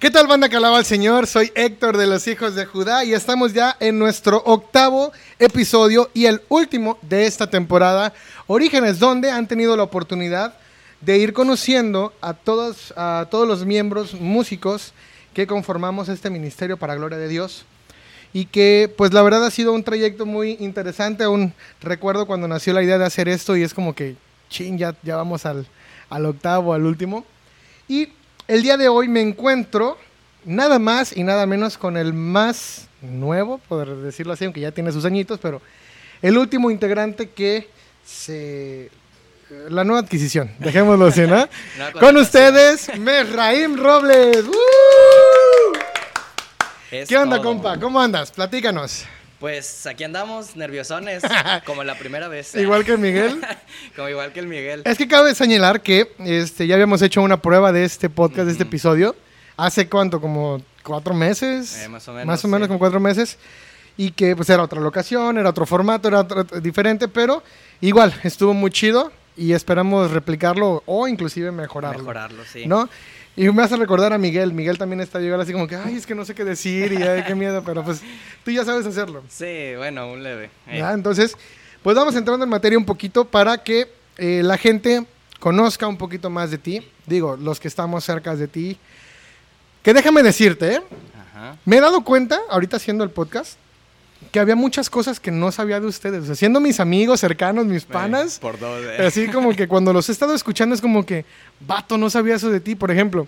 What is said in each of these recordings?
¿Qué tal banda que alaba al Señor? Soy Héctor de los Hijos de Judá y estamos ya en nuestro octavo episodio y el último de esta temporada, Orígenes, donde han tenido la oportunidad de ir conociendo a todos, a todos los miembros músicos que conformamos este ministerio para gloria de Dios y que pues la verdad ha sido un trayecto muy interesante, aún recuerdo cuando nació la idea de hacer esto y es como que, ching, ya, ya vamos al, al octavo, al último. Y el día de hoy me encuentro nada más y nada menos con el más nuevo, por decirlo así, aunque ya tiene sus añitos, pero el último integrante que se... La nueva adquisición, dejémoslo así, ¿no? con ustedes, Mesraim Robles. ¡Uh! ¿Qué onda, todo. compa? ¿Cómo andas? Platícanos. Pues aquí andamos, nerviosones, como la primera vez. Igual que Miguel. como igual que el Miguel. Es que cabe señalar que este, ya habíamos hecho una prueba de este podcast, de este episodio, hace cuánto, como cuatro meses. Eh, más o menos, Más o menos sí. como cuatro meses. Y que pues era otra locación, era otro formato, era otro- diferente, pero igual, estuvo muy chido y esperamos replicarlo o inclusive mejorarlo. Mejorarlo, sí. ¿No? Y me hace recordar a Miguel. Miguel también está llegando así como que, ay, es que no sé qué decir y ay, qué miedo, pero pues tú ya sabes hacerlo. Sí, bueno, un leve. Eh. Entonces, pues vamos entrando en materia un poquito para que eh, la gente conozca un poquito más de ti. Digo, los que estamos cerca de ti. Que déjame decirte, ¿eh? Ajá. me he dado cuenta, ahorita haciendo el podcast, que había muchas cosas que no sabía de ustedes. O sea, siendo mis amigos cercanos, mis panas, Eh, por dos. eh. así como que cuando los he estado escuchando es como que, vato, no sabía eso de ti. Por ejemplo,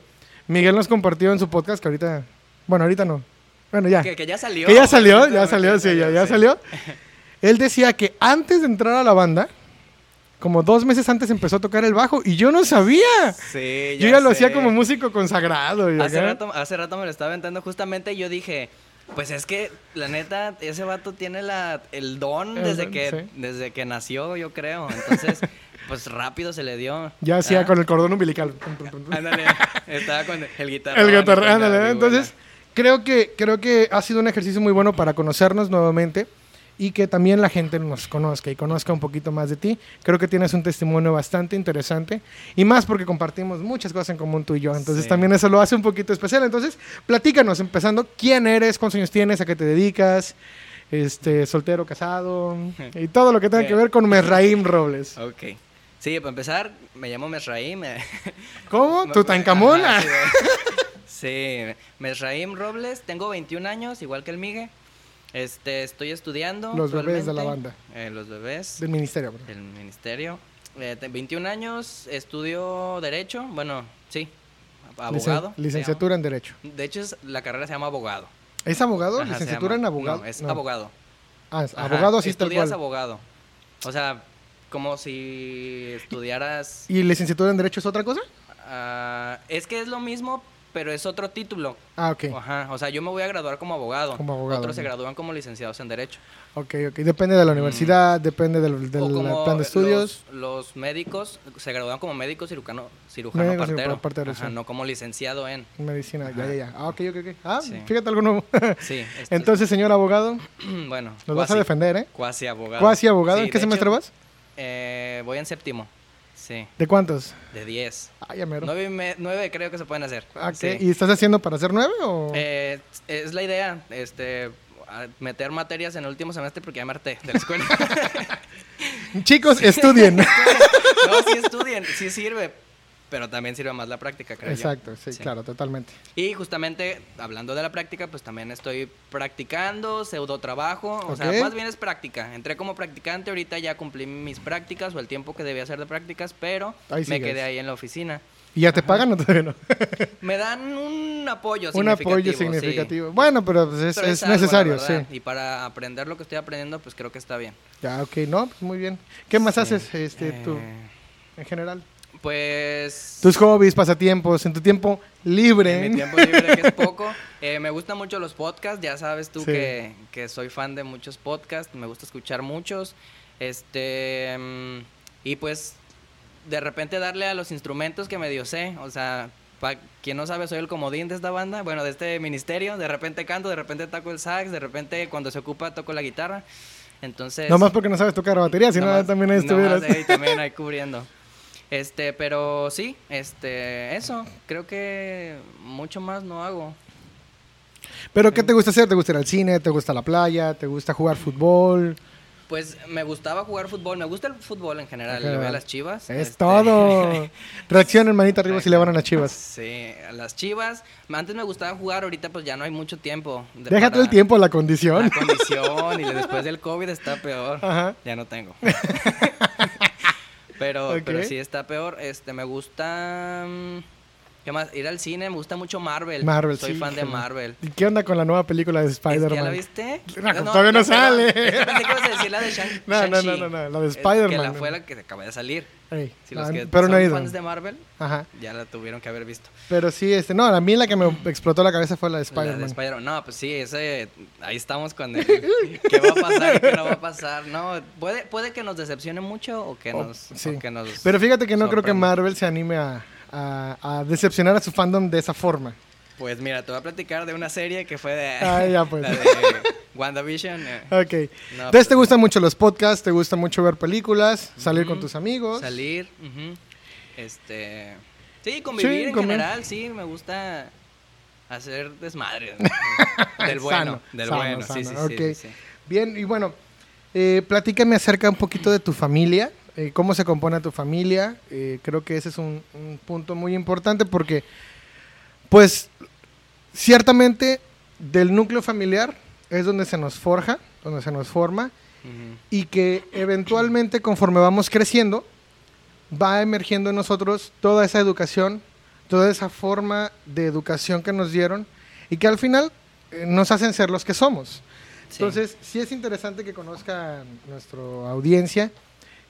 Miguel nos compartió en su podcast que ahorita, bueno, ahorita no. Bueno, ya. Que, que ya salió. Que ya salió, ya salió, sí, ya, ya salió. Él decía que antes de entrar a la banda, como dos meses antes empezó a tocar el bajo y yo no sabía. Sí, yo ya lo hacía como músico consagrado. y Hace acá. rato, hace rato me lo estaba aventando justamente y yo dije, pues es que la neta, ese vato tiene la, el don El desde don, que, sí. desde que nació, yo creo. Entonces, pues rápido se le dio. Ya hacía Ah, con el cordón umbilical. Ándale, estaba con el guitarra. El guitarra, ándale, Entonces, creo que, creo que ha sido un ejercicio muy bueno para conocernos nuevamente y que también la gente nos conozca y conozca un poquito más de ti. Creo que tienes un testimonio bastante interesante y más porque compartimos muchas cosas en común tú y yo. Entonces, Sí. también eso lo hace un poquito especial. Entonces, platícanos, empezando, ¿quién eres? ¿Cuántos años tienes? ¿A qué te dedicas? Este, soltero, casado y todo lo que tenga que ver con Mesraim Robles. Ok. Sí, para empezar, me llamo Mesraim. ¿Cómo? ¿Tutankamón? Sí, Mesraim Robles, tengo 21 años, igual que el Migue. Este, estoy estudiando. Los bebés de la banda. Eh, los bebés Del ministerio. bro. del ministerio. Eh, te- 21 años, estudio Derecho. Bueno, sí, abogado. Licen- licenciatura en Derecho. De hecho, es- la carrera se llama abogado. ¿Es abogado? Ajá, ¿Licenciatura en abogado? No, es No. abogado. Ah, es abogado así Estudias cual. abogado. O sea, como si estudiaras... ¿Y licenciatura en Derecho es otra cosa? ah, es que es lo mismo, pero es otro título. Ah, ok. Ajá, o sea, yo me voy a graduar como abogado. Como abogado, Otros se ok. gradúan como licenciados en Derecho. Ok, ok. Depende de la universidad, depende del, Mm. plan de estudios. Los, los médicos se gradúan como médico cirujano, cirujano Médico, partero. partero, Ajá, sí. no como licenciado en. Medicina, ya, Ajá. ya, ya. Ah, ok, ok, ok. Ah, Sí. fíjate algo nuevo. Sí. esto- Entonces, señor abogado, bueno. nos vas a defender, ¿eh? Cuasi abogado. Cuasi abogado. Sí, ¿En qué semestre hecho, vas? eh, voy en séptimo. Sí, ¿De cuántos? de 10. Ah, ya mero. Nueve, y me- nueve creo que se pueden hacer. Ah. Sí. ¿Y estás haciendo para hacer nueve o...? Eh, es la idea, este, meter materias en el último semestre porque ya me harté de la escuela. Chicos, estudien. no, sí estudien, sí sirve, pero también sirve más la práctica, creo yo. Exacto, sí, Sí. claro, totalmente. Y justamente, hablando de la práctica, pues también estoy practicando, pseudo trabajo, o sea, más bien es práctica. Entré como practicante, ahorita ya cumplí mis prácticas o el tiempo que debía hacer de prácticas, pero Ahí me quedé ahí en la oficina. ¿Y ya te pagan o todavía no? Me dan un apoyo Un significativo. apoyo sí. significativo. Bueno, pero pues, es, Pero es algo, la necesario, sí. Y para aprender lo que estoy aprendiendo, pues creo que está bien. Ya, ok, no, pues muy bien. ¿Qué más Sí. haces este, tú, Eh, en general? Pues... Tus hobbies, pasatiempos, en tu tiempo libre. En mi tiempo libre, que es poco. Eh, me gustan mucho los podcasts, ya sabes tú Sí. que, que soy fan de muchos podcasts, me gusta escuchar muchos. Este. mm, y pues, de repente darle a los instrumentos que medio sé. O sea, para quien no sabe, soy el comodín de esta banda, bueno, de este ministerio. De repente canto, de repente toco el sax, de repente cuando se ocupa toco la guitarra. Entonces. Nomás porque no sabes tocar batería, si no nomás- también ahí estuvieras. ahí también ahí cubriendo. Este, pero sí, este, eso, creo que mucho más no hago. ¿Pero qué te gusta hacer? ¿Te gusta ir al cine? ¿Te gusta la playa? ¿Te gusta jugar fútbol? Pues me gustaba jugar fútbol, me gusta el fútbol en general, En le voy a las chivas. Es este, todo. Reaccionen, manita arriba si le van a las chivas. Sí, a las chivas. Antes me gustaba jugar, ahorita pues ya no hay mucho tiempo. de- Déjate para- el tiempo, la condición. La condición y después del COVID está peor. Ajá. Ya no tengo. pero, Ok. pero sí está peor. Este, me gusta. mm, ¿Qué más? Ir al cine, me gusta mucho Marvel. Marvel, Soy sí, fan de. Marvel. ¿Y qué onda con la nueva película de Spider-Man? ¿Ya la viste? No, todavía no perdón. sale. Pensé que ibas a decir la de Shang- No, no, Shang-Chi. no, no, no, la de Spider-Man. Que la fue la que acaba de salir. Ey, Si los que pero son no he ido. fans de Marvel, Ajá. ya la tuvieron que haber visto. Pero sí, este, no, a mí la que me explotó la cabeza fue la de Spider-Man. Spider-Man. No, pues sí, ese, ahí estamos con el, qué va a pasar qué no va a pasar. No, puede, puede que nos decepcione mucho o que Oh, nos, sí. o que nos Pero fíjate que no creo que. Marvel se anime a, a- a decepcionar a su fandom de esa forma. Pues mira, te voy a platicar de una serie que fue de, Ah, ya, pues. la de WandaVision. eh, Ok. No, Entonces pues, te gustan mucho los podcasts, te gusta mucho ver películas, salir con tus amigos. Salir, este... Sí, convivir en general, sí, me gusta hacer desmadre. del bueno, Sano, del sano, bueno, sí, sí, sano, sí. Bien, y bueno, eh, platícame acerca un poquito de tu familia, eh, cómo se compone tu familia. Eh, creo que ese es un, un punto muy importante porque, pues, ciertamente del núcleo familiar es donde se nos forja, donde se nos forma, y que eventualmente conforme vamos creciendo, va emergiendo en nosotros toda esa educación, toda esa forma de educación que nos dieron y que al final eh, nos hacen ser los que somos. Sí. Entonces, sí es interesante que conozca nuestra audiencia,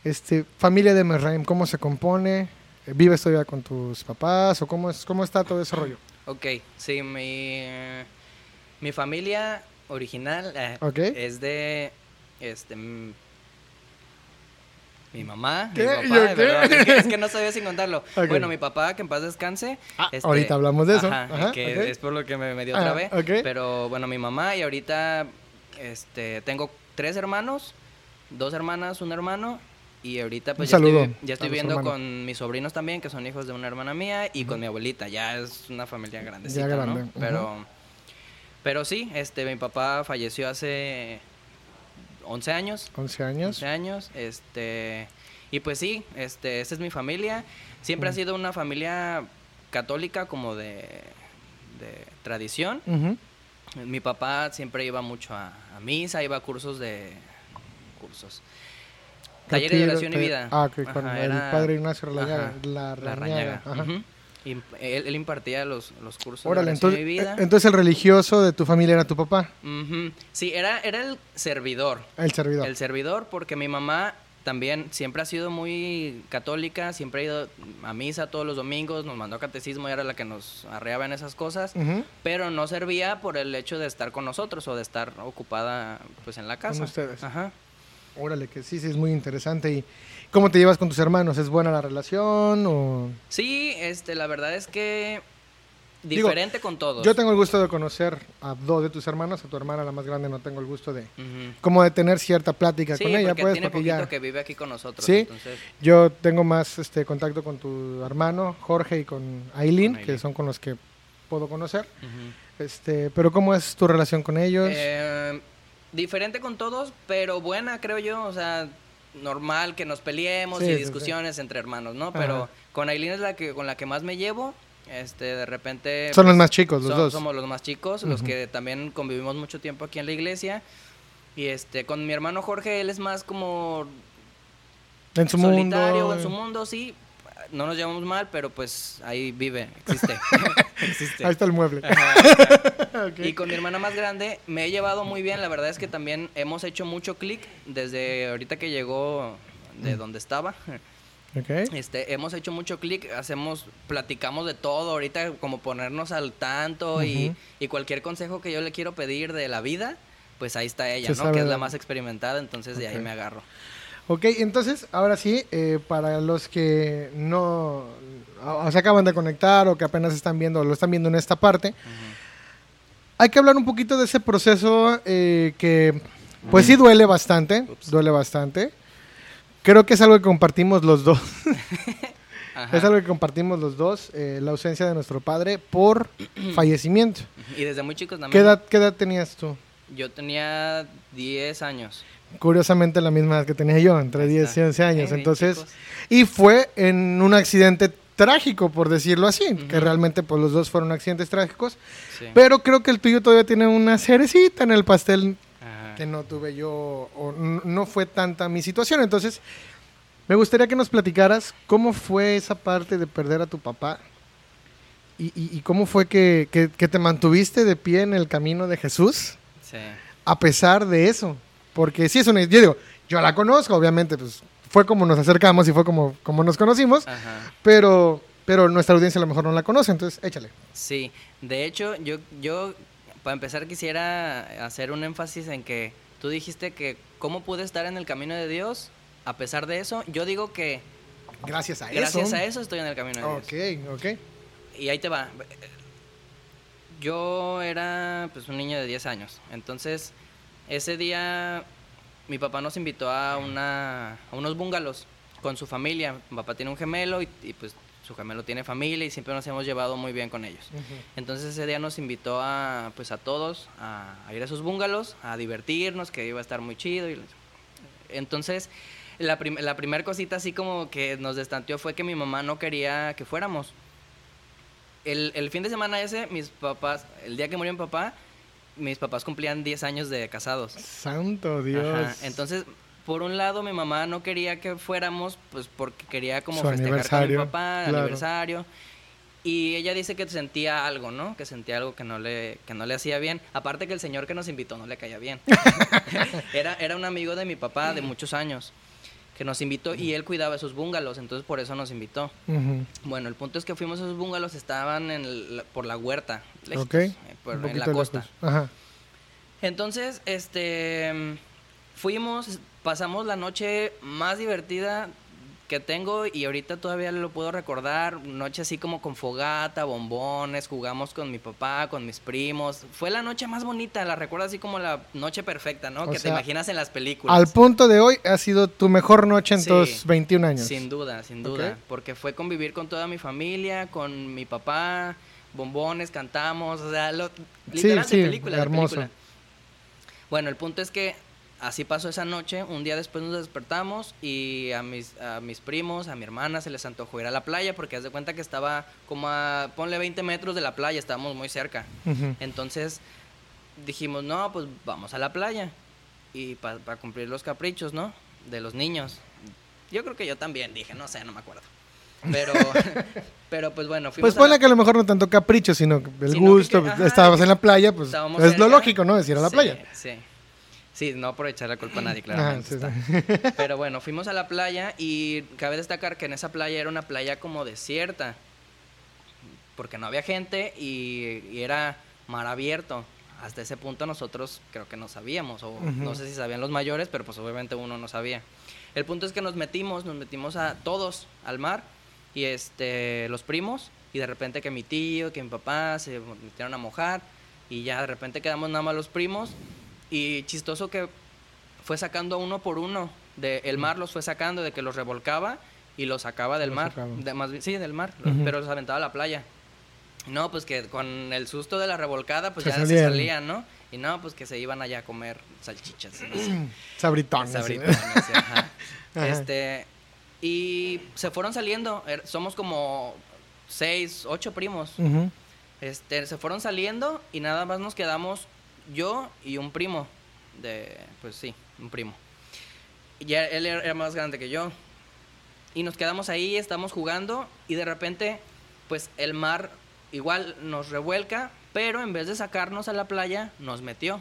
este, familia de Merraim, cómo se compone, vives todavía con tus papás o cómo, es, cómo está todo ese rollo. Ok, sí, mi, mi familia original eh, Ok. es de este mi mamá, ¿Qué? mi ¿Y papá, de verdad, es, que, es que no sabía sin contarlo. Bueno, mi papá, que en paz descanse. Ah, este, ahorita hablamos de eso. Ajá, Ajá, que es por lo que me, me dio Ah, otra vez. Pero bueno, mi mamá y ahorita este, tengo tres hermanos, dos hermanas, un hermano. Y ahorita pues ya estoy, ya estoy viendo con mis sobrinos también, que son hijos de una hermana mía, y con mi abuelita. Ya es una familia grandecita, Ya grande, ¿no? Pero, pero sí, este, mi papá falleció hace 11 años. 11 años. 11 años, este, y pues sí, este, esa es mi familia. Siempre ha sido una familia católica como de, de tradición. Mi papá siempre iba mucho a, a misa, iba a cursos de cursos. Taller de oración y vida. Ah, Ajá, con el padre Ignacio Larrañaga. La La Rañaga, ajá. Y él, él impartía los, los cursos Órale, de entonces, y vida. eh, entonces el religioso de tu familia era tu papá, Ujú. Sí, era, era el servidor. el servidor. El servidor, porque mi mamá también siempre ha sido muy católica, siempre ha ido a misa todos los domingos, nos mandó a catecismo y era la que nos arreaba en esas cosas, pero no servía por el hecho de estar con nosotros o de estar ocupada pues en la casa. ustedes. Ajá. Órale, que sí, sí, es muy interesante. ¿Y cómo te llevas con tus hermanos? ¿Es buena la relación o...? Sí, este, la verdad es que Digo, diferente con todos. Yo tengo el gusto de conocer a dos de tus hermanos, a tu hermana la más grande no tengo el gusto de... Como de tener cierta plática Sí, con ella, porque pues, tiene porque ya... que vive aquí con nosotros. Sí. entonces, Yo tengo más este contacto con tu hermano, Jorge, y con Aileen, que son con los que puedo conocer. Este, pero ¿cómo es tu relación con ellos? Eh, diferente con todos, pero buena, creo yo. O sea, normal que nos peleemos Sí, y sí, sí. discusiones entre hermanos, ¿no? Pero con Aileen es la que con la que más me llevo. Este, de repente. Son los pues, más chicos, los son- dos. Somos los más chicos, los que también convivimos mucho tiempo aquí en la iglesia. Y este, con mi hermano Jorge, él es más como en su solitario mundo. en su mundo, sí. No nos llevamos mal, pero pues ahí vive, existe. existe. Ahí está el mueble. Ajá. Y con mi hermana más grande me he llevado muy bien. La verdad es que también hemos hecho mucho clic desde ahorita que llegó de donde estaba. Ok. Este, hemos hecho mucho clic, hacemos, platicamos de todo, ahorita como ponernos al tanto y, y cualquier consejo que yo le quiero pedir de la vida, pues ahí está ella, Se ¿no? Que es la más experimentada, entonces de ahí me agarro. Ok, entonces, ahora sí, eh, para los que no o se acaban de conectar o que apenas están viendo o lo están viendo en esta parte, hay que hablar un poquito de ese proceso eh, que, pues sí duele bastante, Ups. duele bastante. Creo que es algo que compartimos los dos. Ajá. Es algo que compartimos los dos, eh, la ausencia de nuestro padre por fallecimiento. Y desde muy chicos ¿Qué también. edad, ¿Qué edad tenías tú? Yo tenía 10 años. Curiosamente la misma edad que tenía yo, entre Ahí 10 y está. 11 años. Entonces, y fue en un accidente trágico, por decirlo así, que realmente pues los dos fueron accidentes trágicos. Sí. Pero creo que el tuyo todavía tiene una cerecita en el pastel Ajá. que no tuve yo, o no fue tanta mi situación. Entonces, me gustaría que nos platicaras cómo fue esa parte de perder a tu papá y, y- y cómo fue que, que- que te mantuviste de pie en el camino de Jesús Sí. a pesar de eso. Porque sí es una... Yo digo, yo la conozco, obviamente, pues fue como nos acercamos y fue como, como nos conocimos, Ajá. pero, pero nuestra audiencia a lo mejor no la conoce, entonces échale. Sí, de hecho, yo, yo, para empezar, quisiera hacer un énfasis en que tú dijiste que cómo pude estar en el camino de Dios a pesar de eso. Yo digo que Gracias a gracias eso. a eso estoy en el camino de Dios. Ok, ok. Y ahí te va. Yo era pues un niño de 10 años. Entonces, ese día mi papá nos invitó a, una, a unos bungalows con su familia. Mi papá tiene un gemelo y, y, pues su gemelo tiene familia y siempre nos hemos llevado muy bien con ellos. Entonces ese día nos invitó a pues a todos a, a ir a sus bungalows, a divertirnos, que iba a estar muy chido. Y, entonces la, prim- la primera cosita así como que nos destanteó fue que mi mamá no quería que fuéramos. El, el fin de semana ese, mis papás, el día que murió mi papá, mis papás cumplían 10 años de casados. Santo Dios. Ajá, Entonces, por un lado, mi mamá no quería que fuéramos, pues porque quería como Su festejar con mi papá, claro. aniversario. Y ella dice que sentía algo, ¿no? Que sentía algo que no le, que no le hacía bien. Aparte que el señor que nos invitó no le caía bien. era, era un amigo de mi papá de muchos años que nos invitó y él cuidaba esos bungalows, entonces por eso nos invitó. Bueno, el punto es que fuimos a esos bungalows, estaban en el- por la huerta, lejitos, Ok. eh, por- en la costa. Ajá. Entonces, este, fuimos, pasamos la noche más divertida que tengo y ahorita todavía lo puedo recordar, noche así como con fogata, bombones, jugamos con mi papá, con mis primos. Fue la noche más bonita, la recuerdo así como la noche perfecta, ¿no? O que sea, te imaginas en las películas. Al punto de hoy ha sido tu mejor noche en Sí. tus 21 años. Sin duda, sin duda. Porque fue convivir con toda mi familia, con mi papá, bombones, cantamos, o sea, lo, literal sí, de película, hermoso. película. Bueno, el punto es que así pasó esa noche. Un día después nos despertamos y a mis, a mis primos, a mi hermana se les antojó ir a la playa porque haz de cuenta que estaba como a, ponle 20 metros de la playa, estábamos muy cerca. Entonces dijimos, no, pues vamos a la playa. Y para cumplir los caprichos, ¿no? De los niños. Yo creo que yo también dije, no sé, no me acuerdo. Pero, pero pues bueno, fuimos Pues ponle a que a lo mejor no tanto capricho, sino el Sino gusto. que- ajá, que en la playa, pues estábamos es lo cerca. lógico, ¿no? Decir a la Sí, playa. Sí. Sí, no por echar la culpa a nadie, claramente. sí, está. sí. Pero bueno, fuimos a la playa y cabe destacar que en esa playa era una playa como desierta, porque no había gente y, y era mar abierto. Hasta ese punto nosotros creo que no sabíamos, o Ujú. no sé si sabían los mayores, pero pues obviamente uno no sabía. El punto es que nos metimos, nos metimos a todos al mar y este los primos y de repente que mi tío, que mi papá se metieron a mojar y ya de repente quedamos nada más los primos y chistoso que fue sacando uno por uno. De, el mar los fue sacando, de que los revolcaba y los sacaba del Los mar. De- más bien- sí, del mar, pero los aventaba a la playa. No, pues que con el susto de la revolcada, pues Se ya salían. se salían, ¿no? Y no, pues que se iban allá a comer salchichas. no sé. Sabritones, sí, ajá. Ajá. Este, y se fueron saliendo. er- Somos como seis, ocho primos. Este, se fueron saliendo y nada más nos quedamos yo y un primo. De, pues sí, un primo. Y ya él era más grande que yo. Y nos quedamos ahí, estamos jugando y de repente, pues el mar igual nos revuelca, pero en vez de sacarnos a la playa, nos metió.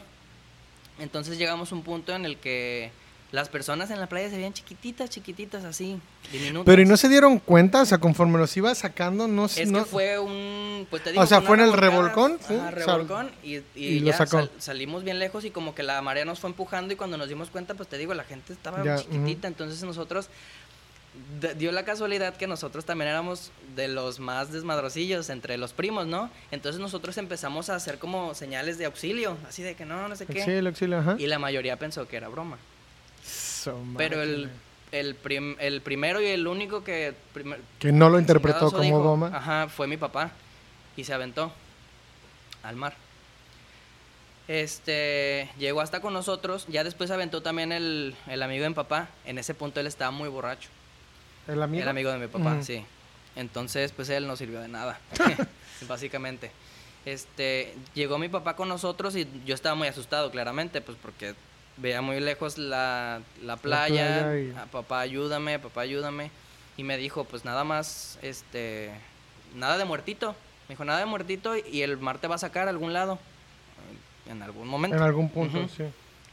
Entonces llegamos a un punto en el que las personas en la playa se veían chiquititas, chiquititas así, diminutas. Pero ¿y no se dieron cuenta? O sea, conforme los iba sacando, no Es no- que fue un. Pues te digo, O sea, ¿fue en el revolcón? Ajá, revolcón. Y, y, y lo ya sacó. sal- salimos bien lejos y como que la marea nos fue empujando y cuando nos dimos cuenta, pues te digo, la gente estaba Ya, chiquitita. Entonces nosotros. Dio la casualidad que nosotros también éramos de los más desmadrosillos entre los primos, ¿no? Entonces nosotros empezamos a hacer como señales de auxilio, así de que no, no sé qué. Auxilio, auxilio, ajá. Y la mayoría pensó que era broma. Pero el, el, prim- el primero y el único que... primer- Que no lo interpretó como dijo, goma. Ajá, fue mi papá. Y se aventó al mar. Este, llegó hasta con nosotros. Ya después se aventó también el, el amigo de mi papá. En ese punto él estaba muy borracho. ¿El amigo? El amigo de mi papá, sí. Entonces, pues él no sirvió de nada, básicamente. Este, llegó mi papá con nosotros y yo estaba muy asustado, claramente, pues porque veía muy lejos la, la playa. playa y- "Ah, papá, ayúdame, papá, ayúdame. Y me dijo, pues nada más, este, nada de muertito. Me dijo, nada de muertito y el mar te va a sacar a algún lado. En algún momento. En algún punto, sí.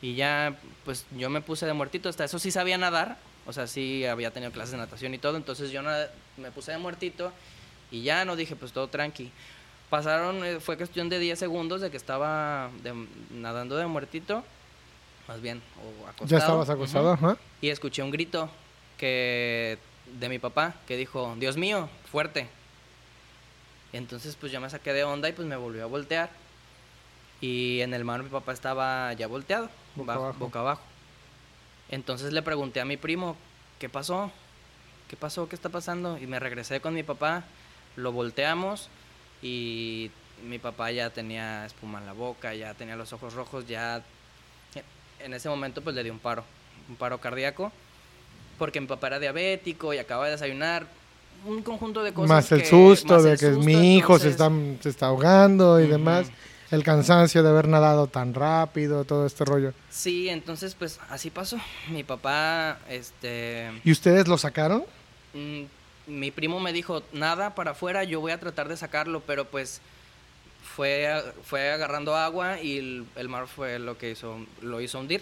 Y ya, pues yo me puse de muertito. Hasta eso sí sabía nadar. O sea, sí había tenido clases de natación y todo. Entonces yo nada- me puse de muertito y ya no dije, pues todo tranqui. Pasaron, eh, fue cuestión de 10 segundos de que estaba de- nadando de muertito. Más bien, o acostado. Ya estabas acostado, ajá. Y escuché un grito que de mi papá que dijo, Dios mío, fuerte. Y entonces pues yo me saqué de onda y pues me volvió a voltear. Y en el mar mi papá estaba ya volteado, Boca bajo- abajo. boca abajo. Entonces le pregunté a mi primo, ¿qué pasó? ¿Qué pasó? ¿Qué está pasando? Y me regresé con mi papá, lo volteamos y mi papá ya tenía espuma en la boca, ya tenía los ojos rojos, ya en ese momento pues le dio un paro, un paro cardíaco, porque mi papá era diabético y acaba de desayunar, un conjunto de cosas. Más el que- susto más de el que susto, mi hijo se está, se está ahogando y demás. El cansancio de haber nadado tan rápido, todo este rollo. Sí, entonces pues así pasó. Mi papá, este, ¿Y ustedes lo sacaron? mm, mi primo me dijo, nada para afuera, yo voy a tratar de sacarlo, pero pues fue, fue agarrando agua y el, el mar fue lo que hizo, lo hizo hundir.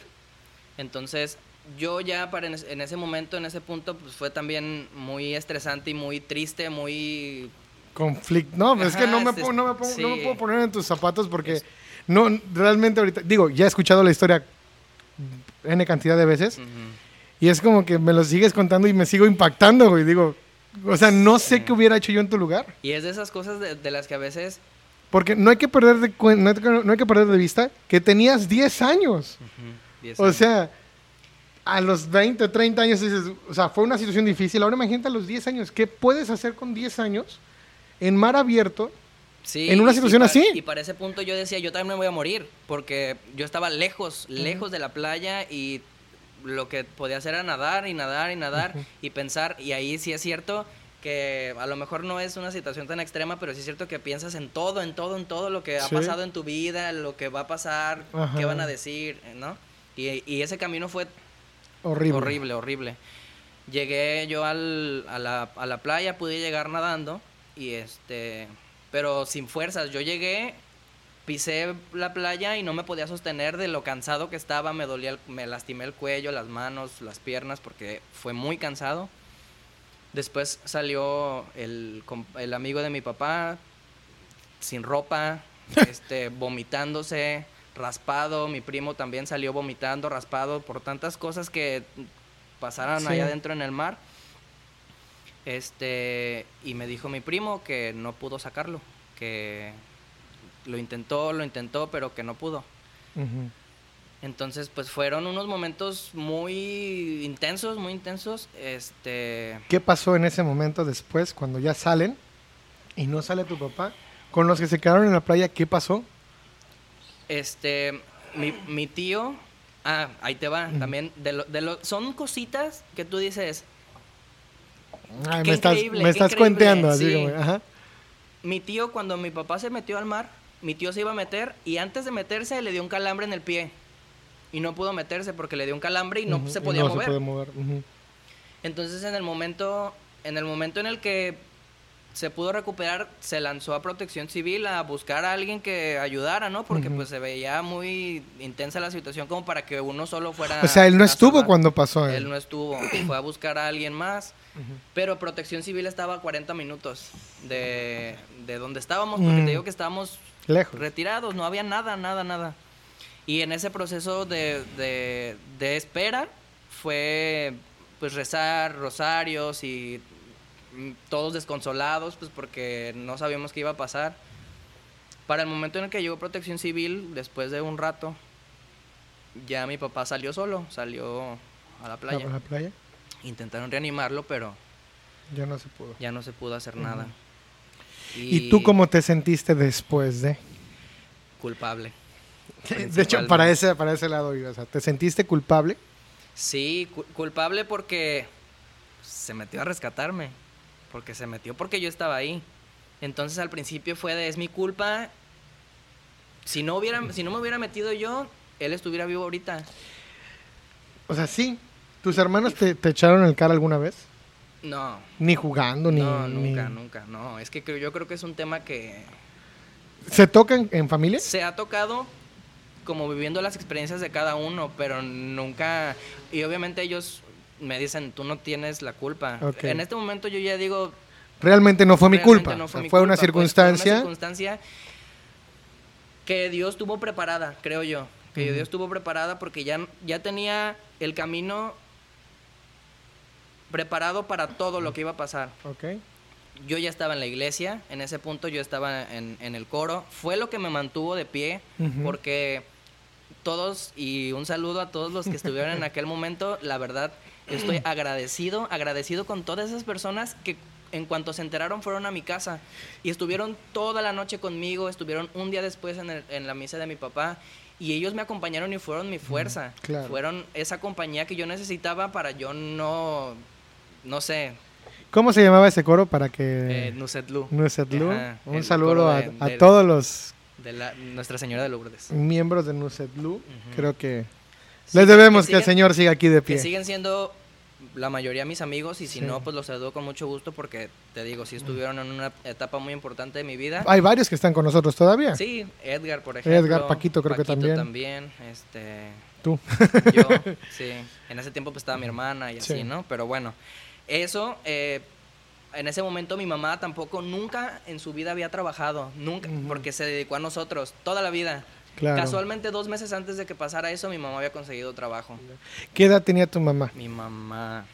Entonces yo ya para en, es- en ese momento, en ese punto, pues fue también muy estresante y muy triste, muy... Conflicto. No, pues es que Ajá, no me, sí, puedo, no, me pongo- no me sí. puedo poner en tus zapatos porque Es- no, realmente ahorita, digo, ya he escuchado la historia N cantidad de veces ujú. y es como que me lo sigues contando y me sigo impactando, güey. Digo, o sea, no sé Sí. qué hubiera hecho yo en tu lugar. Y es de esas cosas de, de las que a veces... Porque no hay que perder de, no hay que- no hay que perder de vista que tenías 10 años. ujú, diez O años. sea, a los 20, 30 años dices, o sea, fue una situación difícil. Ahora imagínate a los 10 años. ¿Qué puedes hacer con 10 años en mar abierto? Sí, en una y- y situación pa- así. Y para ese punto yo decía, yo también me voy a morir, porque yo estaba lejos, lejos de la playa y lo que podía hacer era nadar y nadar y nadar y pensar, y ahí sí es cierto que a lo mejor no es una situación tan extrema, pero sí es cierto que piensas en todo, en todo, en todo lo que ha Sí. pasado en tu vida, lo que va a pasar, Ajá. qué van a decir, ¿no? Y, y ese camino fue Horrible. Horrible, horrible. Llegué yo al, a, la, a la playa, pude llegar nadando y este, pero sin fuerzas. Yo llegué, pisé la playa y no me podía sostener de lo cansado que estaba. Me dolía, el- me lastimé el cuello, las manos, las piernas porque fue muy cansado. Después salió el, amigo de mi papá sin ropa, este, vomitándose, raspado. Mi primo también salió vomitando, raspado por tantas cosas que pasaron Sí. allá adentro en el mar. Este, y me dijo mi primo que no pudo sacarlo, que lo intentó, lo intentó, pero que no pudo. Entonces, pues fueron unos momentos muy intensos, muy intensos. Este, ¿Qué pasó en ese momento después cuando ya salen y no sale tu papá? Con los que se quedaron en la playa, ¿qué pasó? Este, mi, mi tío, ah, ahí te va, también, de lo, de lo, son cositas que tú dices, Ay, Qué me estás, increíble, me estás cuenteando, así sí. como, ajá. mi tío cuando mi papá se metió al mar, mi tío se iba a meter y antes de meterse le dio un calambre en el pie y no pudo meterse porque le dio un calambre y no Ujú, se y podía no mover. se puede mover. ujú. Entonces en el momento, en el momento en el que se pudo recuperar, se lanzó a Protección Civil a buscar a alguien que ayudara, ¿no? Porque Ujú. pues se veía muy intensa la situación como para que uno solo fuera. O sea, él no estuvo salvar. cuando pasó. Él no estuvo, fue a buscar a alguien más. Ujú. Pero Protección Civil estaba a 40 minutos de, de donde estábamos, porque Mm. te digo que estábamos Lejos. retirados, no había nada, nada, nada. Y en ese proceso de, de, de espera fue pues rezar rosarios y todos desconsolados, pues porque no sabíamos qué iba a pasar. Para el momento en el que llegó Protección Civil, después de un rato, ya mi papá salió solo, salió a la playa. ¿A la playa? Intentaron reanimarlo, pero Ya no se pudo. ya no se pudo hacer nada. ¿Y tú cómo te sentiste después de? Culpable. De hecho, para ese, para ese lado iba. O sea, ¿te sentiste culpable? Sí, cu- culpable porque se metió a rescatarme. Porque se metió porque yo estaba ahí. Entonces al principio fue de es mi culpa. Si no hubiera, si no me hubiera metido yo, él estuviera vivo ahorita. O sea, sí. ¿Tus hermanos te, te echaron el cara alguna vez? No, Ni jugando, ni... no, ni- nunca, nunca. No, es que creo- yo creo que es un tema que ¿Se tocan en familia? se ha tocado como viviendo las experiencias de cada uno, pero nunca... Y obviamente ellos me dicen, tú no tienes la culpa. En este momento yo ya digo, Realmente no fue mi culpa. no mi fue una pues, circunstancia. una circunstancia que Dios tuvo preparada, creo yo. Que. Dios tuvo preparada porque ya, ya tenía el camino preparado para todo lo que iba a pasar. Ok. Yo ya estaba en la iglesia, en ese punto yo estaba en, en el coro. Fue lo que me mantuvo de pie porque todos, y un saludo a todos los que estuvieron en aquel momento, la verdad, estoy agradecido, agradecido con todas esas personas que en cuanto se enteraron fueron a mi casa y estuvieron toda la noche conmigo, estuvieron un día después en, el- en la misa de mi papá y ellos me acompañaron y fueron mi fuerza, claro. fueron esa compañía que yo necesitaba para yo no, no sé, ¿Cómo se llamaba ese coro para que... eh, Nusetlu, Nusetlu. Ajá, Un saludo a, de- a del- todos los de la, Nuestra Señora de Lourdes. miembros de Nusetlu. Ujú. Creo que Sí, les debemos que, el Señor siga aquí de Que pie. siguen siendo la mayoría mis amigos y si Sí. no, pues los saludo con mucho gusto porque te digo, sí estuvieron en una etapa muy importante de mi vida. Hay varios que están con nosotros todavía. Sí, Edgar, por ejemplo. Edgar, Paquito creo que también. también, este, Tú. yo, sí. En ese tiempo pues estaba mi hermana y así, Sí. ¿no? Pero bueno, eso, eh, en ese momento mi mamá tampoco, nunca en su vida había trabajado, nunca, porque se dedicó a nosotros, toda la vida. Claro. Casualmente dos meses antes de que pasara eso, mi mamá había conseguido trabajo. ¿Qué edad tenía tu mamá? Mi mamá...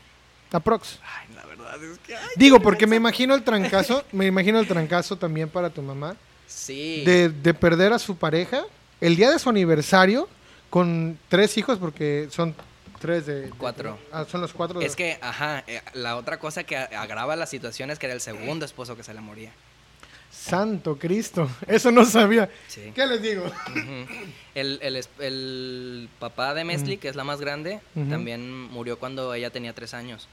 Aprox. Ay, la verdad es que... ay, Digo, porque me imagino el trancazo, me imagino el trancazo también para tu mamá, Sí. de, de perder a su pareja el día de su aniversario con tres hijos, porque son tres de... de- Cuatro. ah, son los cuatro. de- Es que, ajá, eh, la otra cosa que agrava la situación es que era el segundo esposo que se le moría. Santo Cristo, eso no sabía. Sí. ¿Qué les digo? El, el el papá de Mesli, Ujú. que es la más grande, también murió cuando ella tenía tres años.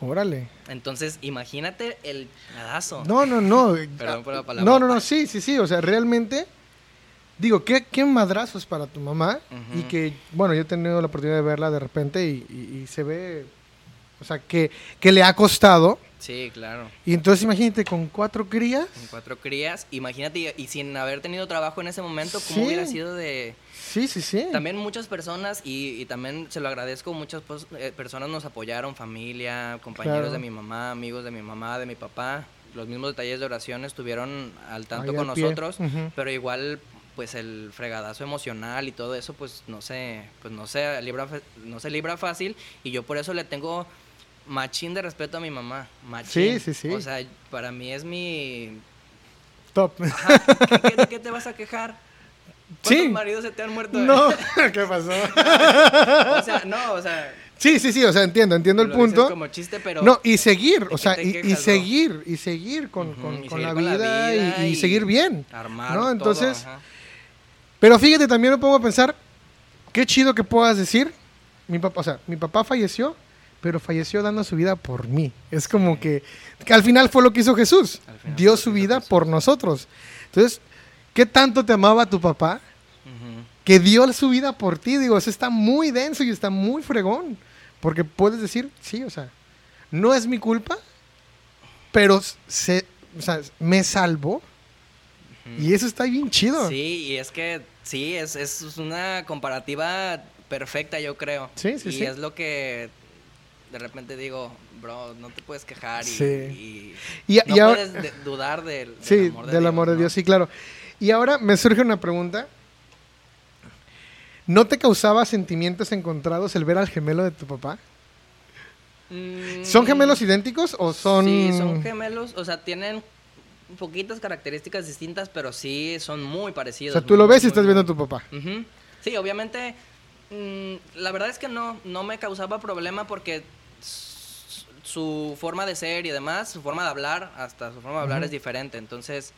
Órale. Entonces, imagínate el nadazo. No, no, no. Perdón por la palabra. No, no, no, sí, sí, sí. O sea, realmente, digo, qué, qué madrazos para tu mamá. Y que, bueno, yo he tenido la oportunidad de verla de repente y, y- y se ve, o sea, que, que le ha costado. Sí, claro. Y entonces imagínate, con cuatro crías. Con cuatro crías, imagínate, y, sin haber tenido trabajo en ese momento, ¿cómo Sí. hubiera sido de...? Sí, sí, sí. También muchas personas, y, y también se lo agradezco, muchas eh, personas nos apoyaron, familia, compañeros Claro. de mi mamá, amigos de mi mamá, de mi papá. Los mismos detalles de oración estuvieron al tanto con al nosotros, pero igual pues el fregadazo emocional y todo eso pues no sé, pues no se libra no se libra fácil y yo por eso le tengo machín de respeto a mi mamá, machín. Sí, sí, sí. O sea, para mí es mi Top. Ajá, ¿qué, qué- qué te vas a quejar? ¿Cuántos Sí. maridos se te han muerto? No, ¿qué pasó? O sea, no, o sea. Sí, sí, sí, o sea, entiendo, entiendo el punto. como chiste, pero. No, y seguir, ¿de o sea, y, y quejas, seguir, y seguir con, Ujú, con- y con seguir la con la vida, y- vida y, y seguir bien. Armar. ¿no? todo, Entonces, ajá. Pero fíjate, también me pongo a pensar, qué chido que puedas decir, mi papá, o sea, mi papá falleció, pero falleció dando su vida por mí. Es como que, que al final fue lo que hizo Jesús, dio su vida Jesús. por nosotros. Entonces, ¿qué tanto te amaba tu papá? Que dio su vida por ti, digo, eso está muy denso y está muy fregón, porque puedes decir, sí, o sea, no es mi culpa, pero se, o sea, me salvó. Y eso está bien chido. Sí, y es que sí, es, es una comparativa perfecta, yo creo. Sí, sí, y sí. es lo que de repente digo, bro, no te puedes quejar y, Sí. y Y- no y ahora- puedes de- dudar del, del Sí, amor de del Dios. amor de ¿no? Dios, sí, claro. Y ahora me surge una pregunta. ¿No te causaba sentimientos encontrados el ver al gemelo de tu papá? Mm, ¿Son gemelos idénticos o son...? Sí, son gemelos, o sea, tienen poquitas características distintas, pero sí son muy O parecidos. sea, tú lo muy, ves y estás muy. viendo a tu papá. Sí, obviamente, mm, la verdad es que no, no me causaba problema porque su forma de ser y demás, su forma de hablar, hasta su forma de hablar es diferente. Entonces,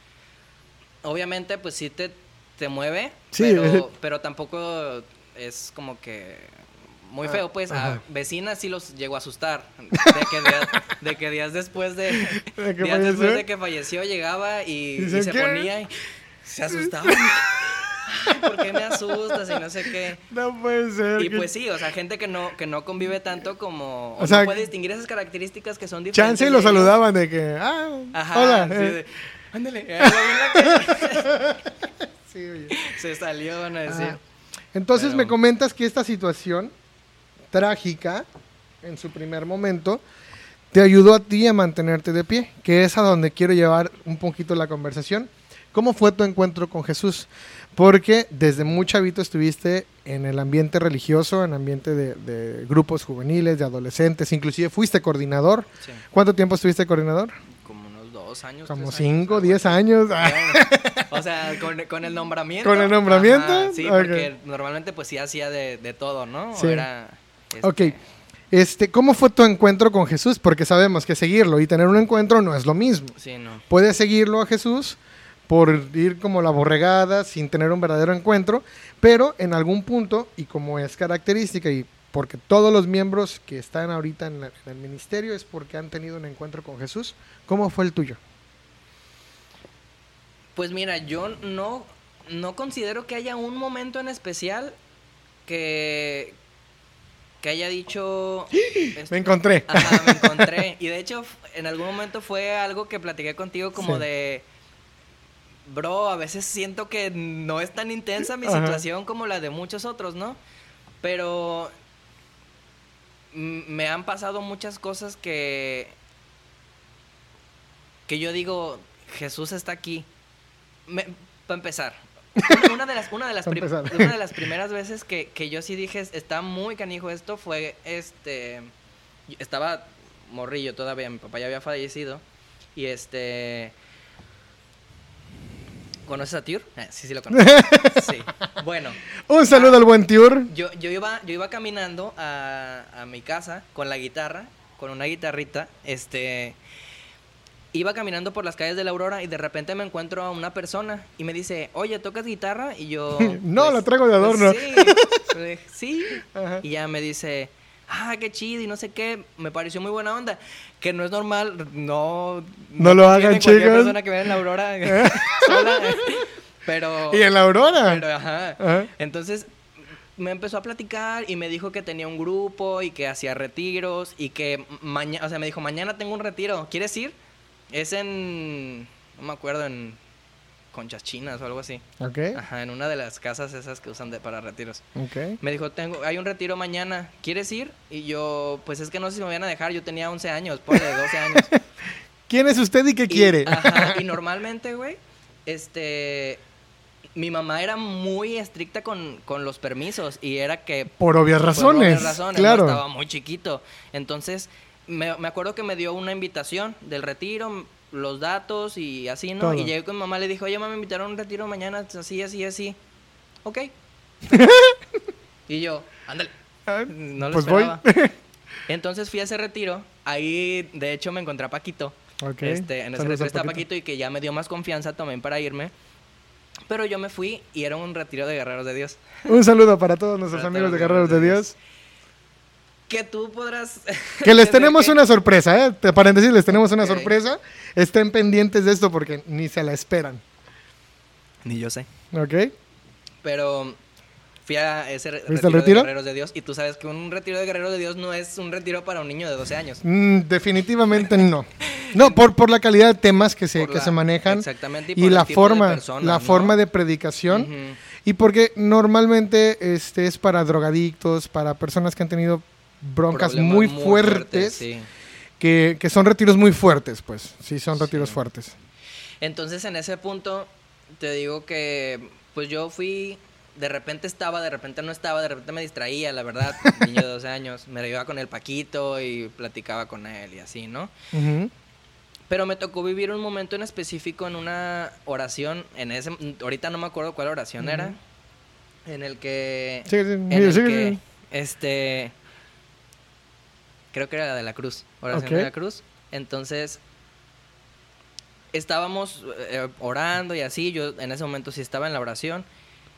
obviamente, pues sí te, te mueve, Sí. pero, pero tampoco es como que muy Ah, feo, pues. ajá. A vecinas sí los llegó a asustar. De que días, de que días después de, ¿De que días falleció? después de que falleció llegaba y, se "¿Qué?". ponía y se asustaba. ¿Por qué me asustas? Y no sé qué. No puede ser. Y que- pues sí, o sea, gente que no, que no convive tanto como... O, O sea, no puede distinguir esas características que son diferentes. Chance y lo saludaban de que, ah, Ajá, hola. sí, eh. de, ándale. eh, lo vi en la calle". Sí, oye. Se salió, van a decir. Ah. Entonces Pero- me comentas que esta situación trágica, en su primer momento, te ayudó a ti a mantenerte de pie, que es a donde quiero llevar un poquito la conversación. ¿Cómo fue tu encuentro con Jesús? Porque desde muy chavito estuviste en el ambiente religioso, en ambiente de, de grupos juveniles, de adolescentes, inclusive fuiste coordinador. Sí, ¿Cuánto tiempo estuviste coordinador? como unos dos años. Como cinco, años, diez años. Ah, O sea, con, con el nombramiento. ¿Con el nombramiento? Ajá, sí, Ok. porque normalmente pues sí hacía de, de todo, ¿no? O Sí. Era, este, Ok. Este, ¿Cómo fue tu encuentro con Jesús? Porque sabemos que seguirlo y tener un encuentro no es lo mismo. Sí, no. Puedes seguirlo a Jesús por ir como la borregada sin tener un verdadero encuentro, pero en algún punto, y como es característica, y porque todos los miembros que están ahorita en, la- en el ministerio es porque han tenido un encuentro con Jesús, ¿cómo fue el tuyo? Pues mira, yo no, no considero que haya un momento en especial que, que haya dicho... Me encontré. Ajá, me encontré. Y de hecho, en algún momento fue algo que platiqué contigo como Sí. de... Bro, a veces siento que no es tan intensa mi Ajá. situación como la de muchos otros, ¿no? Pero me han pasado muchas cosas que que yo digo Jesús está aquí. Para empezar, una- de las una de las una de las primeras veces que, que yo sí dije está muy canijo esto fue este estaba morrillo todavía, mi papá ya había fallecido y este ¿Conoces a Tiur? Eh, sí, sí lo conozco. Sí. Bueno, Un saludo al buen Tiur. yo, yo, iba, yo iba caminando a, a mi casa con la guitarra, con una guitarrita, este... Iba caminando por las calles de la Aurora y de repente me encuentro a una persona y me dice, oye, ¿tocas guitarra? Y yo... No, la traigo de adorno. sí. Dije, sí. Ajá. Y ya me dice, ah, qué chido y no sé qué. Me pareció muy buena onda. Que no es normal, no... No lo hagan, chicos. persona que vea en la Aurora sola. Pero... Y en la Aurora. Pero, ajá. Ajá. Entonces me empezó a platicar y me dijo que tenía un grupo y que hacía retiros y que mañana, o sea, me dijo, mañana tengo un retiro, ¿quieres ir? Es en, no me acuerdo, en Conchas Chinas o algo así. Ok, Ajá, en una de las casas esas que usan de, para retiros. ok. Me dijo, tengo, hay un retiro mañana, ¿quieres ir? Y yo, pues es que no sé si me van a dejar, yo tenía 11 años, ponle 12 años. ¿Quién es usted y qué Y- quiere? Ajá, y normalmente, güey, este. Mi mamá era muy estricta con, con los permisos y era que. Por obvias por razones. obvias razones, claro. Estaba muy chiquito. Entonces, me, me acuerdo que me dio una invitación del retiro, los datos y así, ¿no? Todo. Y llegué con mi mamá, le dije, oye, mamá, me invitaron a un retiro mañana, así, así, así. Ok. y yo, ándale. Ah, No lo pues voy. esperaba. Entonces fui a ese retiro. Ahí, de hecho, me encontré a Paquito. Ok, Este, en ese retiro estaba Paquito. Y que ya me dio más confianza también para irme. Pero yo me fui y era un retiro de guerreros de Dios. Un saludo para todos nuestros Para amigos todos de Guerreros de guerreros Dios. Que tú podrás. Que les tenemos que- una sorpresa, ¿eh? Te- Paréntesis, les tenemos una sorpresa. Estén pendientes de esto porque ni se la esperan. Ni yo sé. ¿Ok? Pero fui a ese re- ¿Viste retiro, el retiro? de guerreros de Dios y tú sabes que un retiro de guerreros de Dios no es un retiro para un niño de 12 años. Mm, definitivamente no. No, por, por la calidad de temas que se, Por que la- se manejan Exactamente. y, el la forma, personas, la ¿no? forma de predicación. Y porque normalmente este es para drogadictos, para personas que han tenido broncas Problemas muy, fuertes, sí. que, que son retiros muy fuertes, pues. Sí, son retiros Sí. fuertes. Entonces en ese punto te digo que pues yo fui, de repente estaba, de repente no estaba, de repente me distraía, la verdad, niño de 12 años, me iba con el Paquito y platicaba con él y así, ¿no? Pero me tocó vivir un momento en específico en una oración, en ese, ahorita no me acuerdo cuál oración era, en el que, Sí, sí, en el que, este, creo que era la de la cruz, oración Ok. de la cruz. Entonces, estábamos eh, orando y así, yo en ese momento sí estaba en la oración.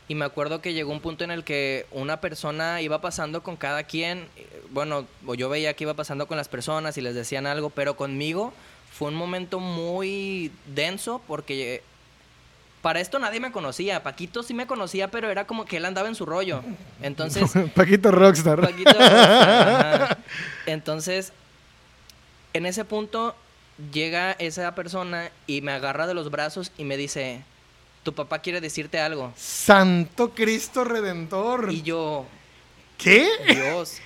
Y me acuerdo que llegó un punto en el que una persona iba pasando con cada quien, bueno, yo veía que iba pasando con las personas y les decían algo, pero conmigo fue un momento muy denso porque para esto nadie me conocía. Paquito sí me conocía, pero era como que él andaba en su rollo. Entonces, Paquito Rockstar. Paquito ajá. Entonces, en ese punto llega esa persona y me agarra de los brazos y me dice, tu papá quiere decirte algo. Santo Cristo Redentor. Y yo, ¿Qué? Dios.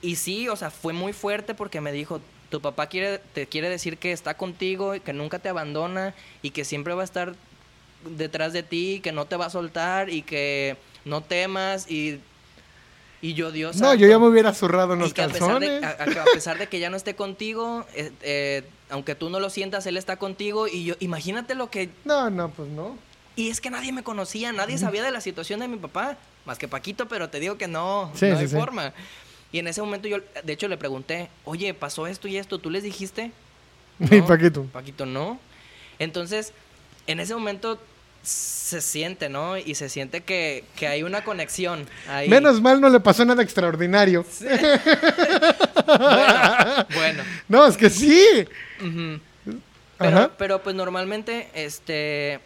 Y sí, o sea, fue muy fuerte porque me dijo, tu papá quiere, te quiere decir que está contigo y que nunca te abandona y que siempre va a estar detrás de ti, que no te va a soltar y que no temas y, y yo, Dios. No, santo". yo ya me hubiera zurrado en los que a pesar, de, calzones. a, a- a pesar de que ya no esté contigo, eh, eh, aunque tú no lo sientas, él está contigo. Y yo, imagínate lo que. No, no, pues no. Y es que nadie me conocía, nadie sabía de la situación de mi papá, más que Paquito, pero te digo que no, Sí, no sí, hay sí. forma. Y en ese momento yo, de hecho, le pregunté, oye, pasó esto y esto, ¿tú les dijiste? Y No, Paquito. Paquito, no. Entonces, en ese momento se siente, ¿no? Y se siente que, que hay una conexión. ahí. Menos mal no le pasó nada extraordinario. Bueno, bueno. No, es que sí. Pero, Ajá. pero pues normalmente, este,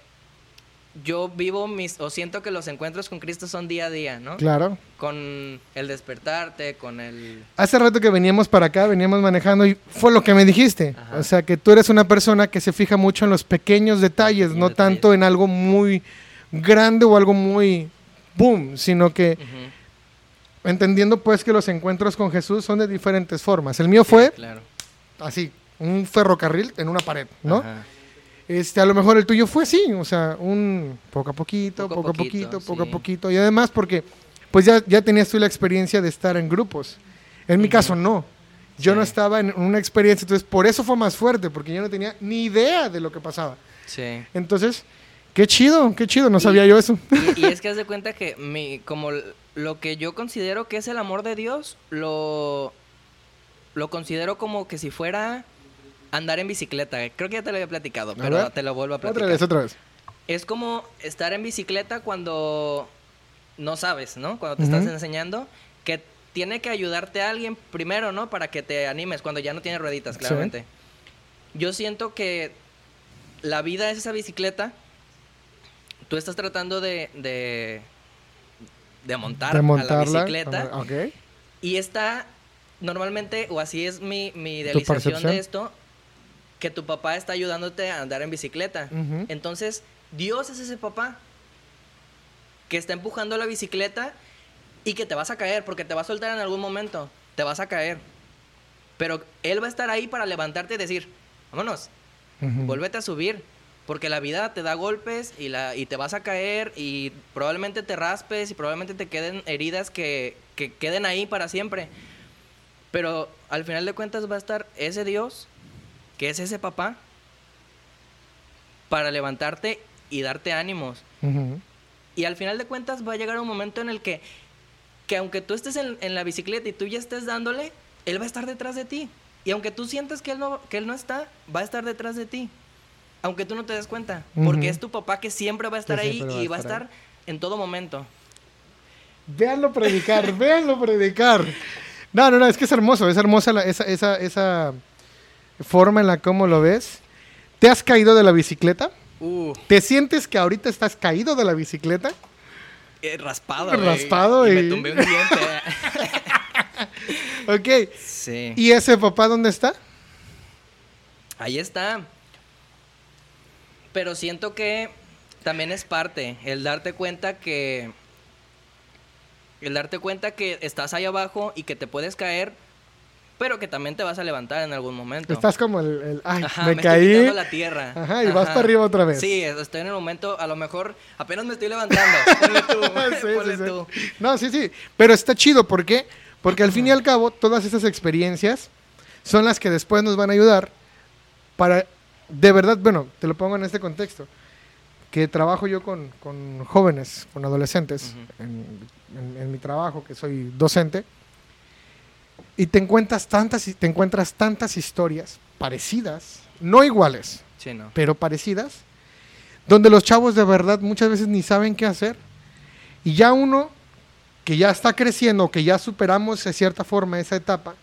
yo vivo mis, o siento que los encuentros con Cristo son día a día, ¿no? Claro. Con el despertarte, con el... Hace rato que veníamos para acá, veníamos manejando y fue lo que me dijiste. Ajá. O sea, que tú eres una persona que se fija mucho en los pequeños detalles, Pequeños no detalles. tanto en algo muy grande o algo muy boom, sino que entendiendo pues que los encuentros con Jesús son de diferentes formas. El mío fue Claro. así, un ferrocarril en una pared, ¿no? Ajá. Este, a lo mejor el tuyo fue así, o sea, un poco a poquito, Poco a poquito, poquito, poco a poquito. Y además porque, pues ya, ya tenías tú la experiencia de estar en grupos. En mi caso no. Yo Sí. no estaba en una experiencia, entonces por eso fue más fuerte, porque yo no tenía ni idea de lo que pasaba. Sí. Entonces, qué chido, qué chido, no Y- sabía yo eso. Y, y es que haz de cuenta que mi, como lo que yo considero que es el amor de Dios, lo, lo considero como que si fuera andar en bicicleta. Creo que ya te lo había platicado, pero ver. te lo vuelvo a platicar. Otra vez, otra vez. Es como estar en bicicleta cuando no sabes, ¿no? Cuando te estás enseñando, que tiene que ayudarte a alguien primero, ¿no? Para que te animes, cuando ya no tiene rueditas, Sí. claramente. Yo siento que la vida es esa bicicleta. Tú estás tratando de, de, de montar de a montarla. la bicicleta. Ok. Y está, normalmente, o así es mi, mi ¿Tu idealización de esto, que tu papá está ayudándote a andar en bicicleta. Entonces, Dios es ese papá que está empujando la bicicleta y que te vas a caer, porque te va a soltar en algún momento. Te vas a caer. Pero Él va a estar ahí para levantarte y decir, vámonos, Ujú. vuélvete a subir. Porque la vida te da golpes y, la, y te vas a caer y probablemente te raspes y probablemente te queden heridas que, que queden ahí para siempre. Pero al final de cuentas va a estar ese Dios, que es ese papá, para levantarte y darte ánimos. Y al final de cuentas va a llegar un momento en el que, que aunque tú estés en, en la bicicleta y tú ya estés dándole, Él va a estar detrás de ti. Y aunque tú sientas que él, no, que él no está, va a estar detrás de ti. Aunque tú no te des cuenta. Porque es tu papá que siempre va a estar Que ahí y va a estar estar en todo momento. Véanlo predicar, véanlo predicar. No, no, no, es que es hermoso, es hermosa la- esa, esa, esa forma en la cómo lo ves. ¿Te has caído de la bicicleta? Uh, ¿Te sientes que ahorita estás caído de la bicicleta? eh, raspado. Raspado y- me tumbé un diente. Ok. sí. ¿Y ese papá dónde está? Ahí está. Pero siento que también es parte el darte cuenta que el darte cuenta que estás ahí abajo y que te puedes caer, pero que también te vas a levantar en algún momento. Estás como el, el, ay, Ajá, me, me, caí. estoy la tierra. Ajá, y vas para arriba otra vez. Sí, estoy en el momento, a lo mejor apenas me estoy levantando. Ponle tú, Sí, ponle sí. tú. No, sí, sí. Pero está chido, ¿por qué? Porque al fin y al cabo, todas esas experiencias son las que después nos van a ayudar para, de verdad, bueno, te lo pongo en este contexto, que trabajo yo con, con jóvenes, con adolescentes, Ujú. en, en- en mi trabajo, que soy docente. Y te encuentras tantas, te encuentras tantas historias parecidas, no iguales, Sí, no. pero parecidas, donde los chavos de verdad muchas veces ni saben qué hacer. Y ya uno que ya está creciendo, que ya superamos de cierta forma esa etapa,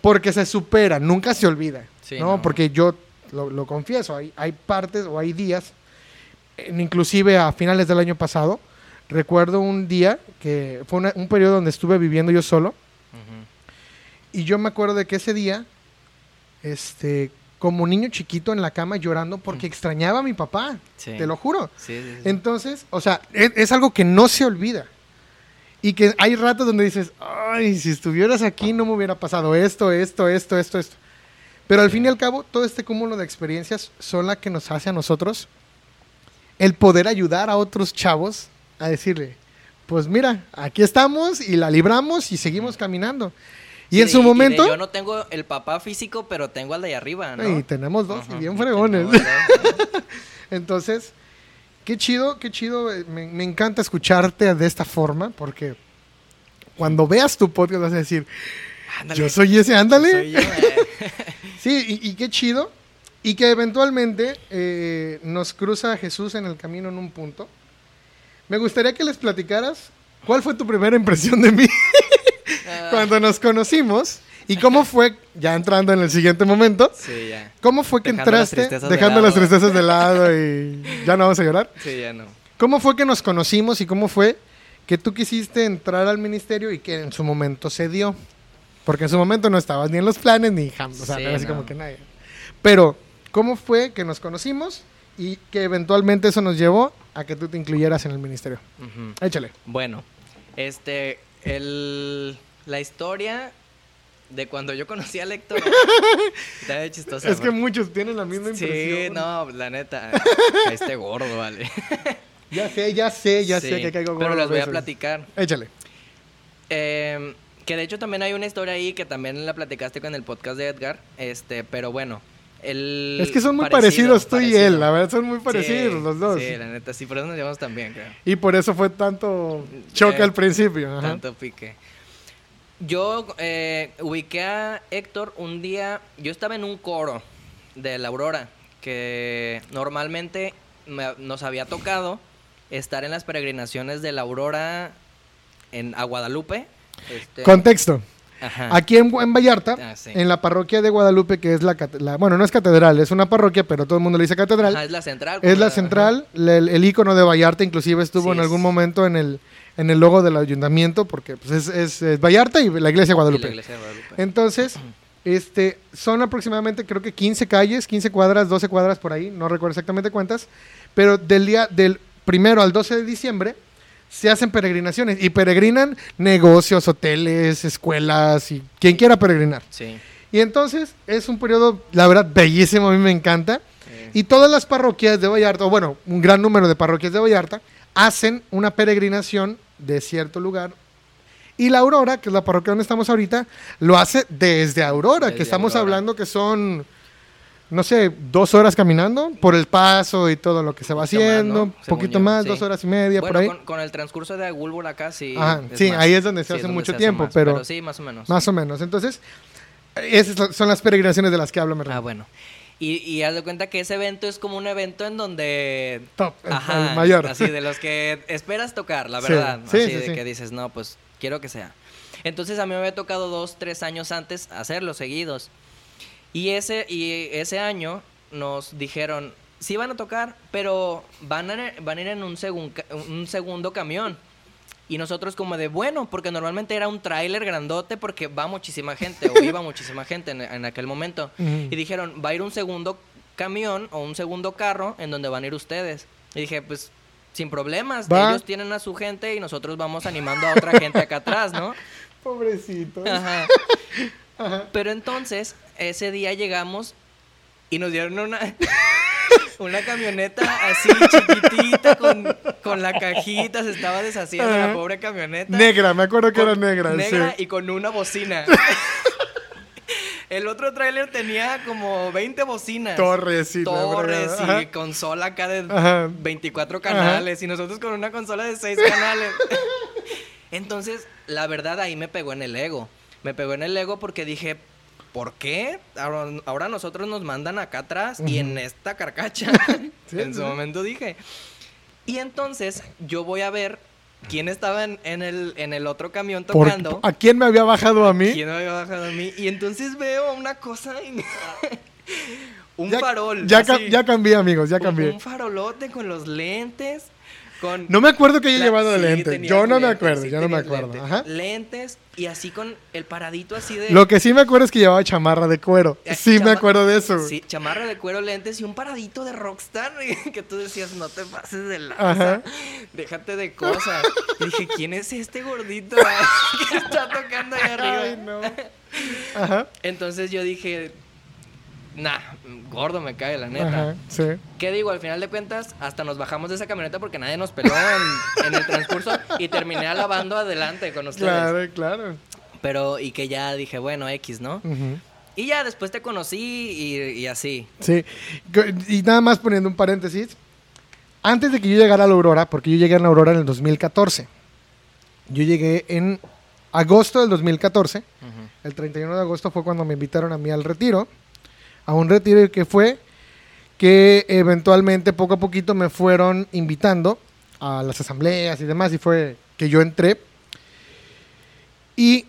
porque se supera, nunca se olvida. Sí, ¿no? no. Porque yo lo, lo confieso, hay, hay partes o hay días, inclusive a finales del año pasado, recuerdo un día que fue una- un periodo donde estuve viviendo yo solo. Y yo me acuerdo de que ese día, este, como niño chiquito en la cama llorando porque extrañaba a mi papá, Sí. te lo juro. Sí, sí, sí. Entonces, o sea, es, es algo que no se olvida. Y que hay ratos donde dices, ay, si estuvieras aquí no me hubiera pasado esto, esto, esto, esto, esto. Pero al fin y al cabo, todo este cúmulo de experiencias son las que nos hace a nosotros el poder ayudar a otros chavos a decirle, pues mira, aquí estamos y la libramos y seguimos caminando. Y en su momento, de yo no tengo el papá físico, pero tengo al de allá arriba, ¿no? y tenemos dos, Ajá, y bien fregones. Entonces, qué chido, qué chido. eh, Me, me encanta escucharte de esta forma porque cuando veas tu podcast vas a decir, Ándale, yo soy ese, ándale. soy yo, eh. Sí, y, qué chido. Y que eventualmente eh, nos cruza Jesús en el camino en un punto. Me gustaría que les platicaras cuál fue tu primera impresión de mí cuando nos conocimos y cómo fue, ya entrando en el siguiente momento, Sí, ya. cómo fue que Dejando las entraste de dejando las tristezas de lado y ya no vamos a llorar. Sí, ya no. ¿Cómo fue que nos conocimos y cómo fue que tú quisiste entrar al ministerio y que en su momento se dio? Porque en su momento no estabas ni en los planes ni jam, o sea, Sí, no era así no. como que nadie. Pero, ¿cómo fue que nos conocimos y que eventualmente eso nos llevó a que tú te incluyeras en el ministerio? Ujú. Échale. Bueno, este, el, la historia de cuando yo conocí a Héctor está chistosa. es que muchos tienen la misma Sí, impresión. no, la neta, este gordo, vale. Ya sé, ya sé, ya sé Sí, que caigo Pero gordo les voy a platicar. Échale. Eh, que de hecho también hay una historia ahí que también la platicaste con el podcast de Edgar. Este, pero bueno. El Es que son muy parecido, parecidos tú y él, la verdad, son muy Sí, parecidos los dos. Sí, la neta, sí, por eso nos llevamos tan bien, creo. Y por eso fue tanto choque Eh, al principio. ajá. Tanto pique. Yo eh, ubiqué a Héctor un día. Yo estaba en un coro de la Aurora. Que normalmente me- nos había tocado estar en las peregrinaciones de la Aurora en, a Guadalupe. Este, Contexto. ajá. Aquí en, en Vallarta, Ah, sí. en la parroquia de Guadalupe, que es la, la- Bueno, no es catedral, es una parroquia, pero todo el mundo le dice catedral. Ajá, es la central. es la central, la- el, el icono de Vallarta inclusive estuvo Sí, en algún es- momento en el, en el logo del ayuntamiento, porque pues, es, es- es Vallarta y la iglesia de la Guadalupe. iglesia de Guadalupe. Entonces, este, son aproximadamente creo que 15 calles, 15 cuadras, 12 cuadras por ahí, no recuerdo exactamente cuántas, pero del día del primero al 12 de diciembre se hacen peregrinaciones y peregrinan negocios, hoteles, escuelas y quien quiera peregrinar. Sí. Y entonces es un periodo, la verdad, bellísimo, a mí me encanta. sí. Y todas las parroquias de Vallarta, o bueno, un gran número de parroquias de Vallarta, hacen una peregrinación de cierto lugar. Y la Aurora, que es la parroquia donde estamos ahorita, lo hace desde Aurora, que estamos Aurora. hablando que son, no sé, dos horas caminando por el paso y todo lo que se va haciendo. Un poquito más, sí. dos horas y media, bueno, por ahí. Con, con el transcurso de Agulbur acá sí. Ajá, sí, más. ahí es donde se Sí, hace mucho se tiempo, más, pero- sí, más o menos. Más o menos. Entonces, esas son las peregrinaciones de las que hablo, me Ah, bueno. Y, y haz de cuenta que ese evento es como un evento en donde... Top, el- Ajá, el mayor. Así, de los que esperas tocar, la verdad. sí, así sí, de sí. que dices, no, pues quiero que sea. Entonces a mí me había tocado dos, tres años antes hacerlos seguidos. Y ese, y ese año nos dijeron, sí van a tocar, pero van a, van a ir en un, segun- un segundo camión. Y nosotros como de, bueno, porque normalmente era un tráiler grandote porque va muchísima gente o iba muchísima gente en, en aquel momento. Y dijeron, va a ir un segundo camión o un segundo carro en donde van a ir ustedes. Y dije, pues sin problemas, Va. ellos tienen a su gente y nosotros vamos animando a otra gente acá atrás, ¿no? Pobrecito. Ajá. Ajá. Pero entonces, ese día llegamos y nos dieron una, una camioneta así chiquitita con, con la cajita, se estaba deshaciendo Ajá. la pobre camioneta. Negra, me acuerdo que Con- era negra. Negra sí. y con una bocina. El otro tráiler tenía como 20 bocinas. Torres, la Torres y consola acá de Ajá. 24 canales y nosotros con una consola de 6 canales. Entonces, la verdad ahí me pegó en el ego. me pegó en el ego porque dije, ¿por qué? Ahora, ahora nosotros nos mandan acá atrás y en esta carcacha. Sí, en su momento dije. Y entonces yo voy a ver quién estaba en, en el, en el otro camión tocando. ¿A quién me había bajado a mí? ¿Quién me había bajado a mí? Y entonces veo una cosa. y- un Ya- farol. Ya, ca- así. ya cambié, amigos, ya Un- cambié. Un farolote con los lentes. Con No me acuerdo que haya llevado de sí, lente. tenías Yo no me lentes, acuerdo, sí yo no me acuerdo. lentes. Ajá. Lentes y así con el paradito así de. Lo que sí me acuerdo es que llevaba chamarra de cuero. Eh, Sí me acuerdo de eso. Sí, chamarra de cuero, lentes y un paradito de rockstar que tú decías, no te pases de Ajá. lanza, déjate de cosas. Y dije, ¿quién es este gordito que está tocando ahí arriba? Ay, no. Ajá. Entonces yo dije, nah, gordo me cae, la neta. Ajá, sí. ¿Qué digo? Al final de cuentas, hasta nos bajamos de esa camioneta porque nadie nos peló en, en el transcurso y terminé alabando adelante con ustedes. Claro, claro. Pero, y que ya dije, bueno, X, ¿no? Y ya después te conocí y, y así. Sí. Y nada más poniendo un paréntesis. Antes de que yo llegara a la Aurora, porque yo llegué a la Aurora en el 2014. Yo llegué en agosto del 2014. El 31 de agosto fue cuando me invitaron a mí al retiro. A un retiro que fue que eventualmente poco a poquito me fueron invitando a las asambleas y demás. Y fue que yo entré. Y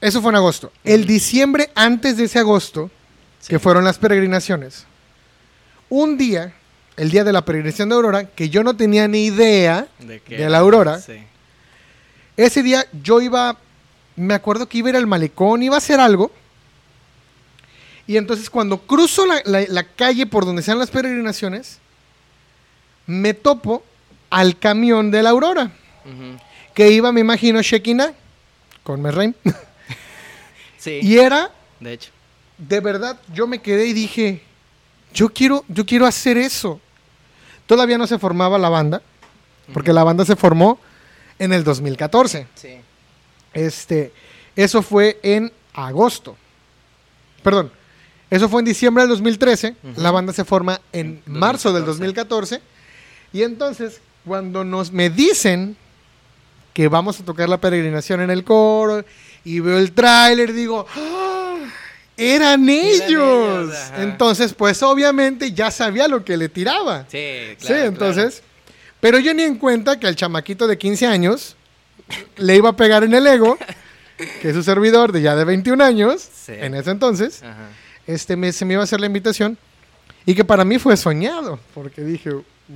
eso fue en agosto. El diciembre antes de ese agosto, que fueron las peregrinaciones, un día, el día de la peregrinación de Aurora, que yo no tenía ni idea ¿De, qué? de la Aurora, Sí. ese día yo iba, me acuerdo que iba a ir al malecón, iba a hacer algo. Y entonces cuando cruzo la, la- la calle por donde sean las peregrinaciones, me topo al camión de la Aurora, que iba, me imagino, Shekinah, con Merrein. Sí, y era, de hecho. de verdad, yo me quedé y dije, yo quiero, yo quiero hacer eso. Todavía no se formaba la banda, porque la banda se formó en el 2014. Sí. Este, eso fue en agosto. Perdón, eso fue en diciembre del 2013. Ujú. La banda se forma en En marzo del 2014. 2014. Y entonces, cuando nos me dicen que vamos a tocar la peregrinación en el coro y veo el tráiler, digo, ¡Ah! eran ellos. entonces, pues obviamente ya sabía lo que le tiraba. Sí, claro. Sí, entonces. Pero yo ni en cuenta que al chamaquito de 15 años le iba a pegar en el ego, que es su servidor de ya de 21 años, Sí. en ese entonces. Ajá. Este me, se me iba a hacer la invitación. Y que para mí fue soñado, porque dije,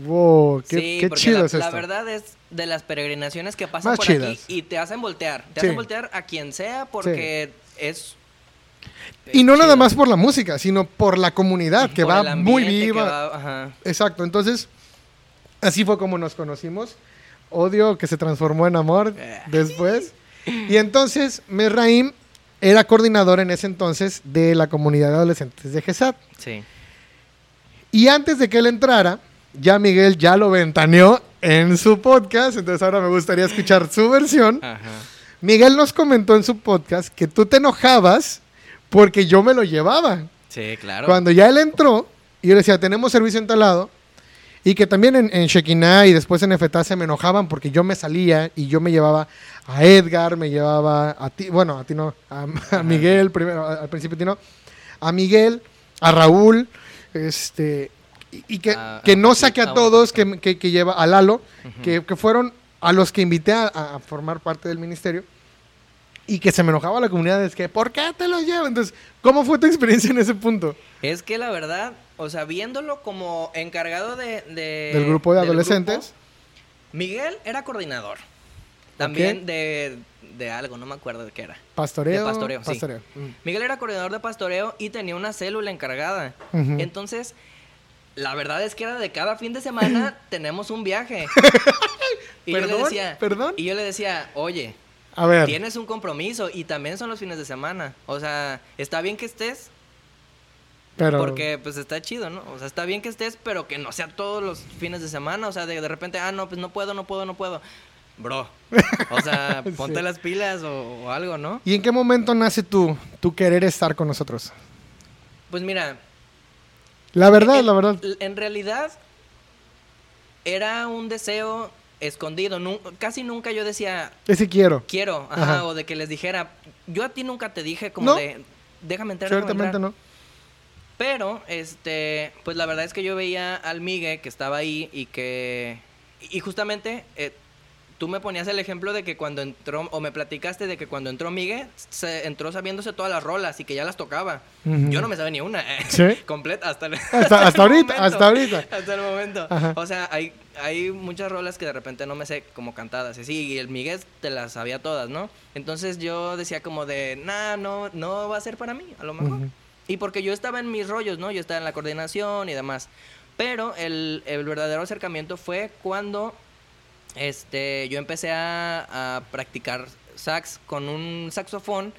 wow, qué, sí, qué chido la, es la esto. verdad es de las peregrinaciones que pasan Más por chidas. aquí y te hacen voltear. Te Sí. hacen voltear a quien sea porque es. y no es nada más por la música, sino por la comunidad, que Por va muy viva. va- ajá. Exacto, entonces, así fue como nos conocimos. Odio que se transformó en amor Eh. después. Y entonces, Merraim era coordinador en ese entonces de la comunidad de adolescentes de GESAT. Sí. Y antes de que él entrara, ya Miguel ya lo ventaneó en su podcast, entonces ahora me gustaría escuchar su versión. Ajá. Miguel nos comentó en su podcast que tú te enojabas porque yo me lo llevaba. Sí, claro. Cuando ya él entró, y yo le decía, tenemos servicio instalado, y que también en, en Shekinah y después en FTA se me enojaban porque yo me salía y yo me llevaba a Edgar, me llevaba a ti, bueno, a ti no, a, a Miguel primero, al principio a ti no, a Miguel, a Raúl, este, y, y que, que no saque a todos, que, que, que lleva a Lalo, que, que fueron a los que invité a, a formar parte del ministerio. Y que se me enojaba la comunidad, es que, ¿por qué te los llevo? Entonces, ¿cómo fue tu experiencia en ese punto? Es que la verdad, o sea, viéndolo como encargado de, de- Del grupo de del adolescentes. grupo, Miguel era coordinador. También de, de algo, no me acuerdo de qué era. Pastoreo. De pastoreo, sí. pastoreo. Mm. Miguel era coordinador de pastoreo y tenía una célula encargada. Entonces, la verdad es que era de cada fin de semana tenemos un viaje. y yo le ¿Perdón? decía, ¿Perdón? Y yo le decía, oye, A ver, tienes un compromiso y también son los fines de semana. O sea, está bien que estés, pero... porque pues está chido, ¿no? O sea, está bien que estés, pero que no sea todos los fines de semana. O sea, de, de repente, ah, no, pues no puedo, no puedo, no puedo. Bro, o sea, ponte Sí. las pilas o, o algo, ¿no? ¿Y en qué momento nace tu, tu querer estar con nosotros? Pues mira, La verdad, en, la verdad. En realidad, era un deseo escondido. Nu- casi nunca yo decía, Ese quiero. quiero, ajá, Ajá. o de que les dijera, yo a ti nunca te dije como No. de, déjame entrar, déjame Ciertamente entrar". no. Pero, este, pues la verdad es que yo veía al Migue que estaba ahí y que, y justamente eh, tú me ponías el ejemplo de que cuando entró, o me platicaste de que cuando entró Migue, se entró sabiéndose todas las rolas y que ya las tocaba. Yo no me sabía ni una, ¿Sí? completa, hasta, el- Hasta- hasta el ahorita, hasta ahorita. Hasta el momento. Ajá. O sea, hay, hay muchas rolas que de repente no me sé como cantadas, y sí, y el Miguel te las sabía todas, ¿no? Entonces yo decía como de, nah, no, no va a ser para mí, a lo mejor. Y porque yo estaba en mis rollos, ¿no? Yo estaba en la coordinación y demás. Pero el, el verdadero acercamiento fue cuando este, yo empecé a, a practicar sax con un saxofón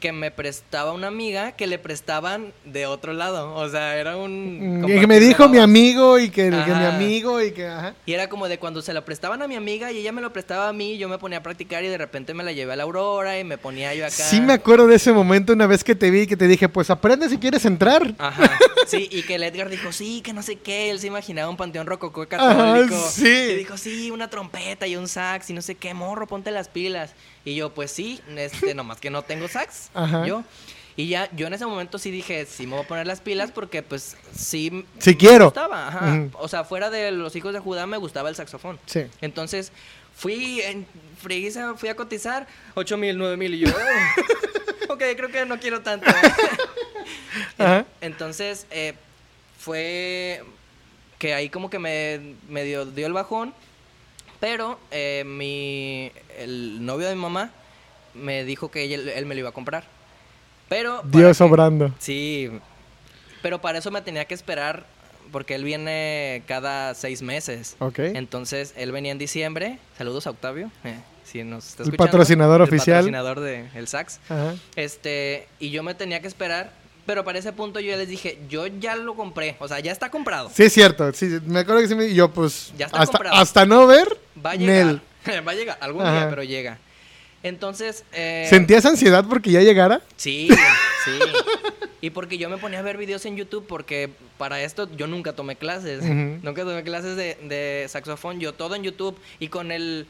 que me prestaba una amiga que le prestaban de otro lado. O sea, era un... Mm, Y que me dijo mi amigo y que, que mi Ajá. amigo y que... Ajá. Y era como de cuando se lo prestaban a mi amiga y ella me lo prestaba a mí, yo me ponía a practicar y de repente me la llevé a la Aurora y me ponía yo acá. Sí me acuerdo de ese momento una vez que te vi y que te dije, pues aprende si quieres entrar. Ajá, sí, y que el Edgar dijo, sí, que no sé qué, él se imaginaba un panteón rococó Ajá, católico. sí. Y dijo, sí, una trompeta y un sax y no sé qué, morro, ponte las pilas. Y yo, pues sí, este, nomás que no tengo sax, Ajá. yo. Y ya, yo en ese momento sí dije, sí me voy a poner las pilas porque pues sí... Sí me quiero. gustaba, ajá. O sea, fuera de los hijos de Judá me gustaba el saxofón. Sí. Entonces, fui en friguiza, fui a cotizar 8 mil, 9 mil y yo, "Oh, ok, creo que no quiero tanto. Ajá. Entonces, eh, fue que ahí como que me, me dio, dio el bajón, pero eh, mi, el novio de mi mamá me dijo que él me lo iba a comprar. Pero... Dios que- obrando. Sí, pero para eso me tenía que esperar porque él viene cada seis meses. Ok. Entonces, él venía en diciembre. Saludos a Octavio. eh, si nos está El escuchando, patrocinador el oficial. patrocinador de el sax. Ajá. Este, y yo me tenía que esperar, pero para ese punto yo ya les dije, yo ya lo compré, o sea, ya está comprado. Sí, es cierto. Sí, me acuerdo que sí me... Yo, pues, Ya está hasta, comprado. hasta no ver, Va a llegar. Nel. Va a llegar algún Ajá. día, pero llega. Entonces, eh, ¿Sentías ansiedad porque ya llegara? Sí, sí. Y porque yo me ponía a ver videos en YouTube porque para esto yo nunca tomé clases. Nunca tomé clases de, de saxofón. Yo todo en YouTube y con el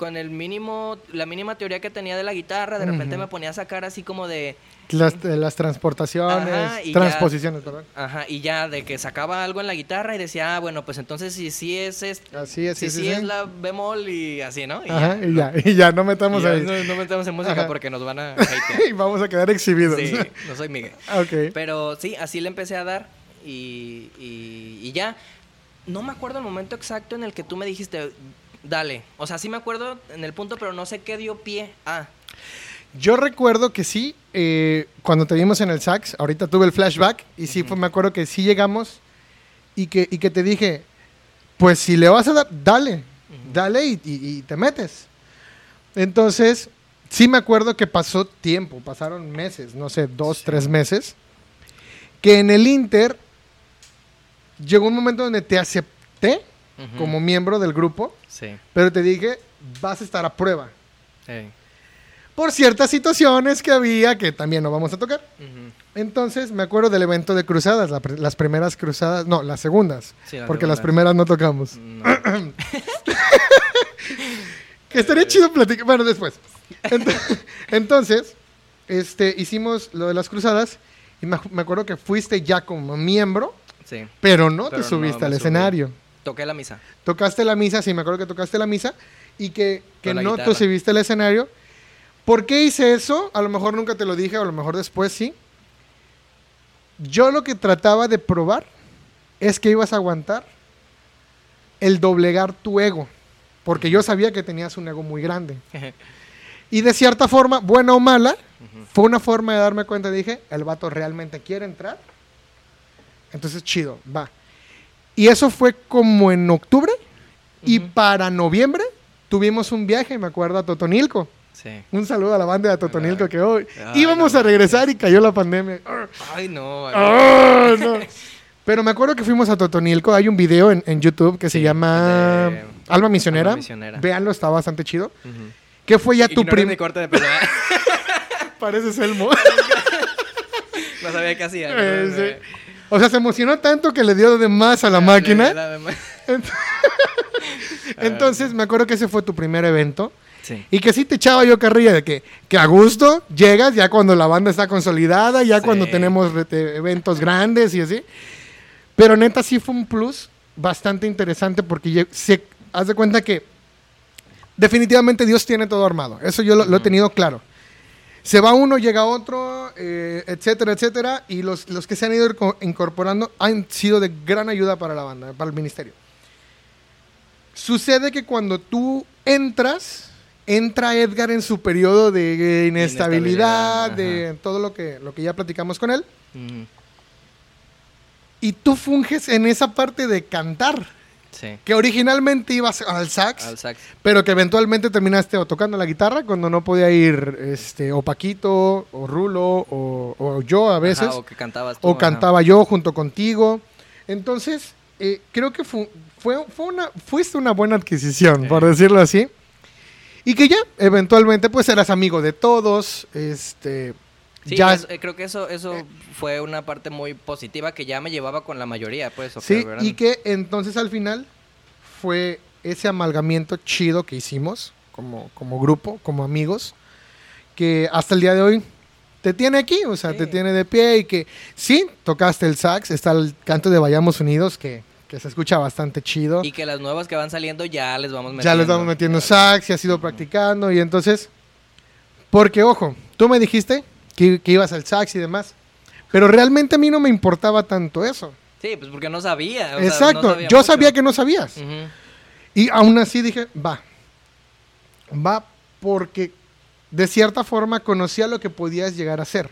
con el mínimo la mínima teoría que tenía de la guitarra, de repente me ponía a sacar así como de Las, eh, las transportaciones, Ajá, transposiciones, perdón. ajá, y ya de que sacaba algo en la guitarra y decía, "Ah, bueno, pues entonces si sí es este, Así es, si sí, sí, es la bemol y así, ¿no? Y Ajá, y ya, y ya, no metamos ya ahí. no, no metemos en música Ajá. porque nos van a y vamos a quedar exhibidos. Sí, no soy Miguel. ok. Pero sí, así le empecé a dar y, y- y ya. No me acuerdo el momento exacto en el que tú me dijiste, dale. O sea, sí me acuerdo en el punto, pero no sé qué dio pie a. Yo recuerdo que sí, eh, cuando te vimos en el sax, ahorita tuve el flashback y sí, fue, me acuerdo que sí llegamos y que, y que te dije, pues si le vas a dar, dale, dale y, y- y te metes. Entonces, sí me acuerdo que pasó tiempo, pasaron meses, no sé, dos, tres meses, que en el Inter llegó un momento donde te acepté Como miembro del grupo, Sí. pero te dije, vas a estar a prueba. Por ciertas situaciones que había que también no vamos a tocar. Entonces me acuerdo del evento de cruzadas, la las primeras cruzadas, no, las segundas, Sí, porque las primeras no tocamos. No. Que estaría chido platicar, bueno, después. Ent- Entonces, este, hicimos lo de las cruzadas y me, acuerdo que fuiste ya como miembro, Sí. pero no Pero te subiste no al subí. Toqué la misa. Tocaste la misa, sí, me acuerdo que tocaste la misa y que, que no te guitarra. subiste al escenario. ¿Por qué hice eso? A lo mejor nunca te lo dije, a lo mejor después sí. Yo lo que trataba de probar es que ibas a aguantar el doblegar tu ego, porque yo sabía que tenías un ego muy grande. Y de cierta forma, buena o mala, fue una forma de darme cuenta. Dije, el vato realmente quiere entrar. Entonces, chido, va. Y eso fue como en octubre. Y para noviembre tuvimos un viaje, me acuerdo, a Totonilco. Sí. Un saludo a la banda de Totonilco que hoy Ay, íbamos no a regresar y cayó la pandemia. Ay, no. Ah, no. Pero me acuerdo que fuimos a Totonilco. Hay un video en, en YouTube que se llama de- Alma Misionera. Alma Misionera. Véanlo, está bastante chido. ¿Qué fue ya tu primer... corte de pelo. ¿eh? Pareces Elmo. no sabía qué hacía. Eh, sí. O sea, se emocionó tanto que le dio de más a la máquina. Entonces, me acuerdo que ese fue tu primer evento. Sí. Y que sí te echaba yo carrilla de que, que a gusto llegas ya cuando la banda está consolidada, ya Sí. cuando tenemos eventos grandes y así. Pero neta sí fue un plus bastante interesante porque se, haz de cuenta que definitivamente Dios tiene todo armado. Eso yo lo, lo he tenido claro. Se va uno, llega otro, eh, etcétera, etcétera. Y los, los que se han ido inco- incorporando han sido de gran ayuda para la banda, para el ministerio. Sucede que cuando tú entras, entra Edgar en su periodo de inestabilidad, Inestabilidad, de todo lo que, lo que ya platicamos con él. Y tú funges en esa parte de cantar, Sí. que originalmente ibas al sax, Al sax. pero que eventualmente terminaste o tocando la guitarra cuando no podía ir este, o Paquito, o Rulo, o, o yo a veces, Ajá, o que cantabas tú. o ajá. cantaba yo junto contigo. Entonces, eh, creo que fu- fue, fue una, fuiste una buena adquisición, por decirlo así. Y que ya, eventualmente, pues eras amigo de todos, este... Sí, ya, eso- eh, creo que eso, eso fue una parte muy positiva que ya me llevaba con la mayoría, pues. o Sí, ¿verdad? y que entonces al final fue ese amalgamiento chido que hicimos como, como grupo, como amigos, que hasta el día de hoy te tiene aquí, o sea, Sí. te tiene de pie y que sí, tocaste el sax, está el canto de Vayamos Unidos que, que se escucha bastante chido. Y que las nuevas que van saliendo ya les vamos metiendo. ya les vamos metiendo sax y has ido practicando y entonces, porque ojo, tú me dijiste que, que ibas al sax y demás, pero realmente a mí no me importaba tanto eso. Sí, pues porque no sabía. o sea, Exacto, no sabía yo mucho. sabía que no sabías. Y aún así dije, va. Va porque de cierta forma conocía lo que podías llegar a ser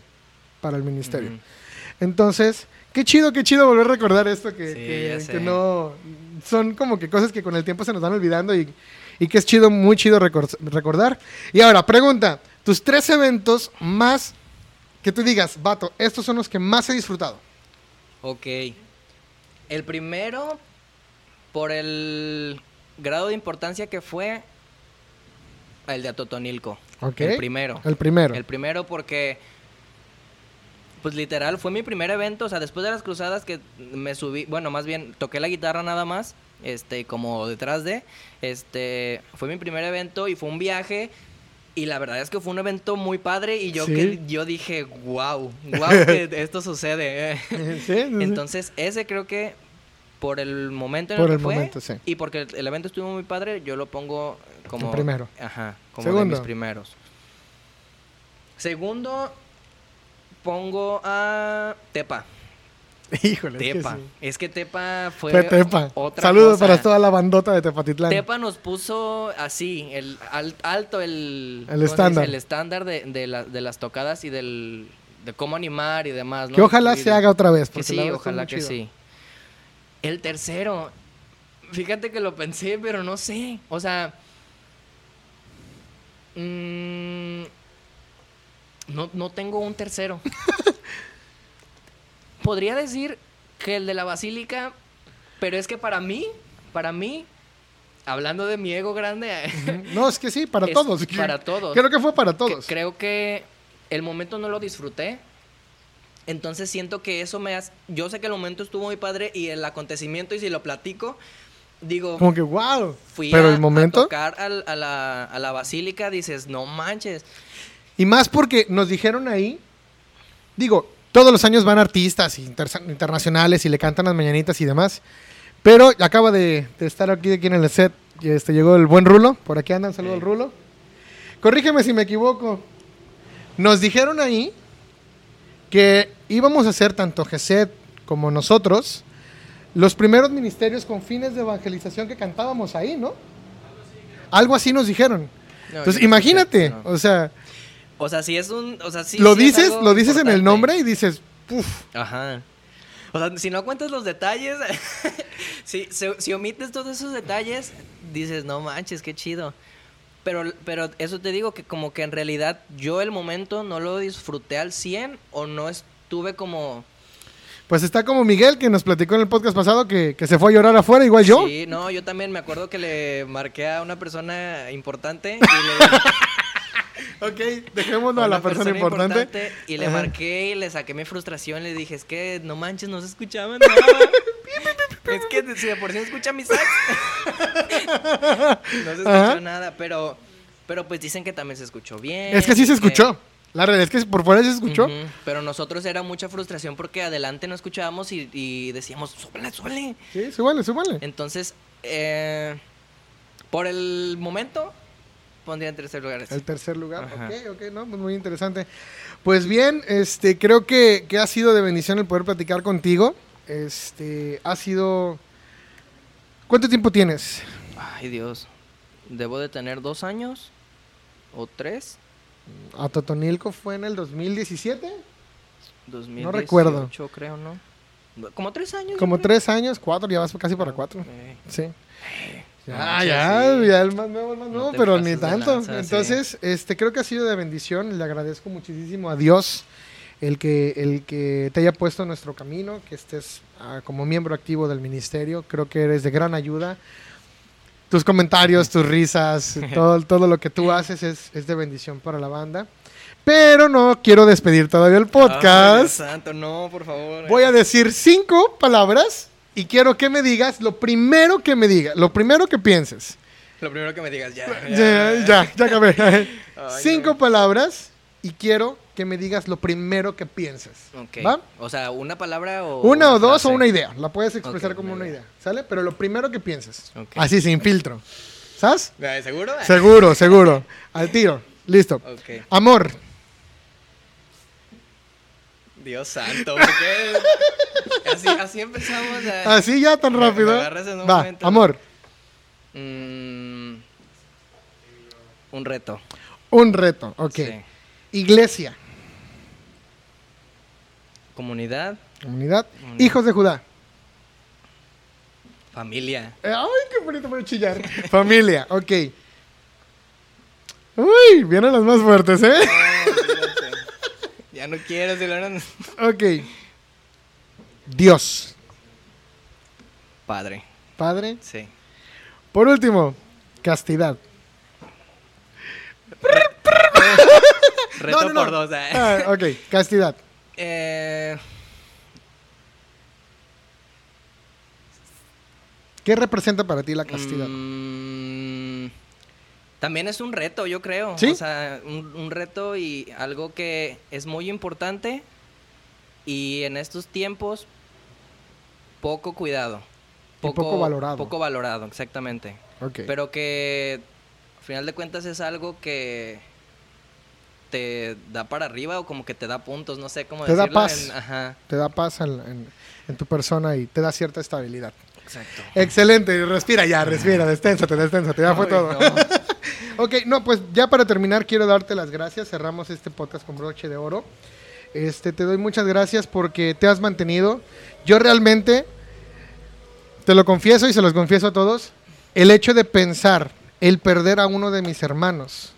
para el ministerio. Entonces, qué chido, qué chido volver a recordar esto que, Sí, que- que no... Son como que cosas que con el tiempo se nos van olvidando y, y que es chido, muy chido recor- recordar. Y ahora, pregunta, tus tres eventos más que tú digas, vato, estos son los que más he disfrutado. Ok. El primero, por el grado de importancia que fue, el de Atotonilco. ¿Ok? El primero. El primero. El primero porque, pues literal, fue mi primer evento. O sea, después de las cruzadas que me subí, bueno, más bien toqué la guitarra nada más, este, como detrás de, este, fue mi primer evento y fue un viaje. Y la verdad es que fue un evento muy padre y yo, Sí. que, yo dije, wow, wow, que esto sucede. Sí, sí. Entonces, ese creo que por el momento en Por el que el fue momento, sí. y porque el, el evento estuvo muy padre, yo lo pongo como El primero. Ajá, como Segundo. de mis primeros. Segundo pongo a Tepa. Híjole, es que Tepa. sí. Es que Tepa fue, Fue Tepa. otra Saludos cosa. para toda la bandota de Tepatitlán. Tepa nos puso así, el al- alto el, El estándar. el estándar de, de, la- de las tocadas y del de cómo animar y demás, ¿no? Que ojalá Y se haga otra vez. que porque sí, verdad está ojalá que chido. sí. El tercero, fíjate que lo pensé, pero no sé. O sea, mm, no, no tengo un tercero. Podría decir que el de la basílica, pero es que para mí, para mí, hablando de mi ego grande, No, es que sí, para todos. para todos. Creo que fue para que- todos. creo que el momento no lo disfruté. Entonces siento que eso me hace... Yo sé que el momento estuvo muy padre y el acontecimiento, y si lo platico, digo, Como que, wow. fui Pero a, el momento. a tocar al- a, la, a la basílica, dices, no manches. Y más porque nos dijeron ahí. Digo, todos los años van artistas inter- internacionales y le cantan las mañanitas y demás. Pero acaba de, de estar aquí, aquí en el set. Y este, llegó el buen Rulo. Por aquí andan, saludo al Rulo. Corrígeme si me equivoco. Nos dijeron ahí que íbamos a hacer tanto GESET como nosotros los primeros ministerios con fines de evangelización que cantábamos ahí, ¿no? Algo así nos dijeron. No, Entonces, imagínate, no. o sea, O sea, sí es un... O sea, sí, lo sí dices, lo dices en el importante. nombre y dices, "Uf, Ajá. O sea, si no cuentas los detalles, si, si, si omites todos esos detalles, dices, no manches, qué chido. Pero, pero eso te digo que como que en realidad yo el momento no lo disfruté al 100 o no estuve como... Pues está como Miguel que nos platicó en el podcast pasado que, que se fue a llorar afuera, igual yo. Sí, no, yo también me acuerdo que le marqué a una persona importante y le, Ok, dejémonos a la persona, importante. y le Ajá. marqué y le saqué mi frustración, le dije, es que no manches, no se escuchaba nada. Es que si de por sí no escucha mi sax. no se escuchó nada, pero, pero pues dicen que también se escuchó bien. Es que sí se escuchó. La realidad es que por fuera se escuchó. Pero nosotros era mucha frustración porque adelante no escuchábamos y, decíamos, súbale, súbale. Sí, súbale, súbale. Entonces, eh, por el momento, pondría en tercer lugar. El tercer lugar, ok, ok, no, pues muy interesante. Pues bien, este, creo que, que ha sido de bendición el poder platicar contigo. Este, ha sido... ¿Cuánto tiempo tienes? Ay, Dios. Debo de tener dos años o tres. A Totonilco fue en el 2017. 2018, no recuerdo. creo, ¿no? Como tres años. Como tres años, cuatro, ya vas casi para cuatro. Sí. Ya, ya, ya el más nuevo, el más nuevo, pero ni tanto. Entonces, este, creo que ha sido de bendición. Le agradezco muchísimo a Dios el que, el que te haya puesto en nuestro camino, que estés ah, como miembro activo del ministerio. Creo que eres de gran ayuda. Tus comentarios, tus risas, todo, todo lo que tú haces es, es de bendición para la banda. Pero no quiero despedir todavía el podcast. santo, no, por favor. Voy a decir cinco palabras y quiero que me digas lo primero que me digas, lo primero que pienses. Lo primero que me digas, ya. Ya, ya, ya, acabé. cinco palabras y quiero que me digas lo primero que piensas. ¿Va? O sea, una palabra o. Una o dos o una idea. La puedes expresar como una idea. ¿Sale? Pero lo primero que piensas. Así, sin filtro. ¿Sabes? ¿Seguro? Seguro, seguro. Al tiro. Listo. Amor. Dios santo, ¿por qué? así, así empezamos. A... Así ya tan rápido. Va, amor. Mm, un reto. Un reto, ok. Iglesia. Comunidad. Comunidad. Hijos de Judá. Familia. Eh, ay, qué bonito para chillar. Familia, ok. Uy, vienen las más fuertes, ¿eh? ya no quiero, si lo Ok. Dios. Padre. Padre. Sí. Por último, castidad. Reto por dos. ¿eh? Ah, ok, castidad. Eh... ¿Qué representa para ti la castidad? Mm, también es un reto, yo creo. ¿Sí? O sea, un, reto y algo que es muy importante y en estos tiempos poco cuidado. Poco, poco valorado. Poco valorado, exactamente. Okay. Pero que al final de cuentas es algo que te da para arriba o como que te da puntos, no sé cómo te Da paz. Te da paz en, tu persona y te da cierta estabilidad. Exacto. Excelente, respira ya, respira, desténsate, desténsate, ya fue todo. Ok, no, pues ya para terminar quiero darte las gracias, cerramos este podcast con broche de oro. Este, te doy muchas gracias porque te has mantenido. Yo realmente, te lo confieso y se los confieso a todos, el hecho de pensar el perder a uno de mis hermanos,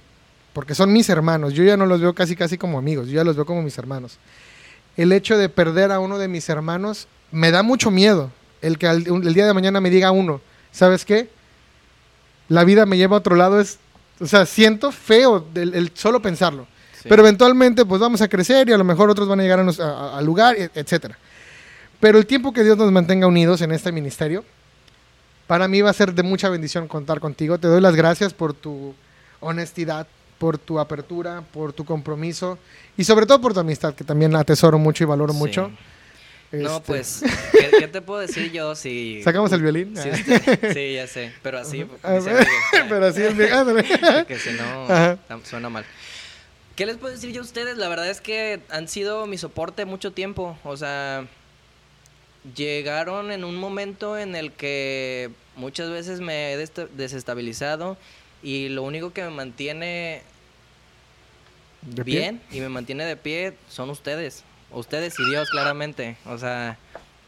porque son mis hermanos. Yo ya no los veo casi casi como amigos, yo ya los veo como mis hermanos. El hecho de perder a uno de mis hermanos me da mucho miedo. El que el día de mañana me diga uno, ¿sabes qué? La vida me lleva a otro lado es, o sea, siento feo el, solo pensarlo. Pero eventualmente pues vamos a crecer y a lo mejor otros van a llegar al lugar, e, etcétera. Pero el tiempo que Dios nos mantenga unidos en este ministerio, para mí va a ser de mucha bendición contar contigo. Te doy las gracias por tu honestidad, por tu apertura, por tu compromiso y sobre todo por tu amistad, que también atesoro mucho y valoro mucho. No, este, pues, ¿qué, te puedo decir yo si... ¿Sacamos el violín? Sí, ya sé, pero así... pero así el Porque si no, suena mal. ¿Qué les puedo decir yo a ustedes? La verdad es que han sido mi soporte mucho tiempo. O sea, llegaron en un momento en el que muchas veces me he desestabilizado y lo único que me mantiene bien y me mantiene de pie son ustedes. Ustedes y Dios, claramente. O sea,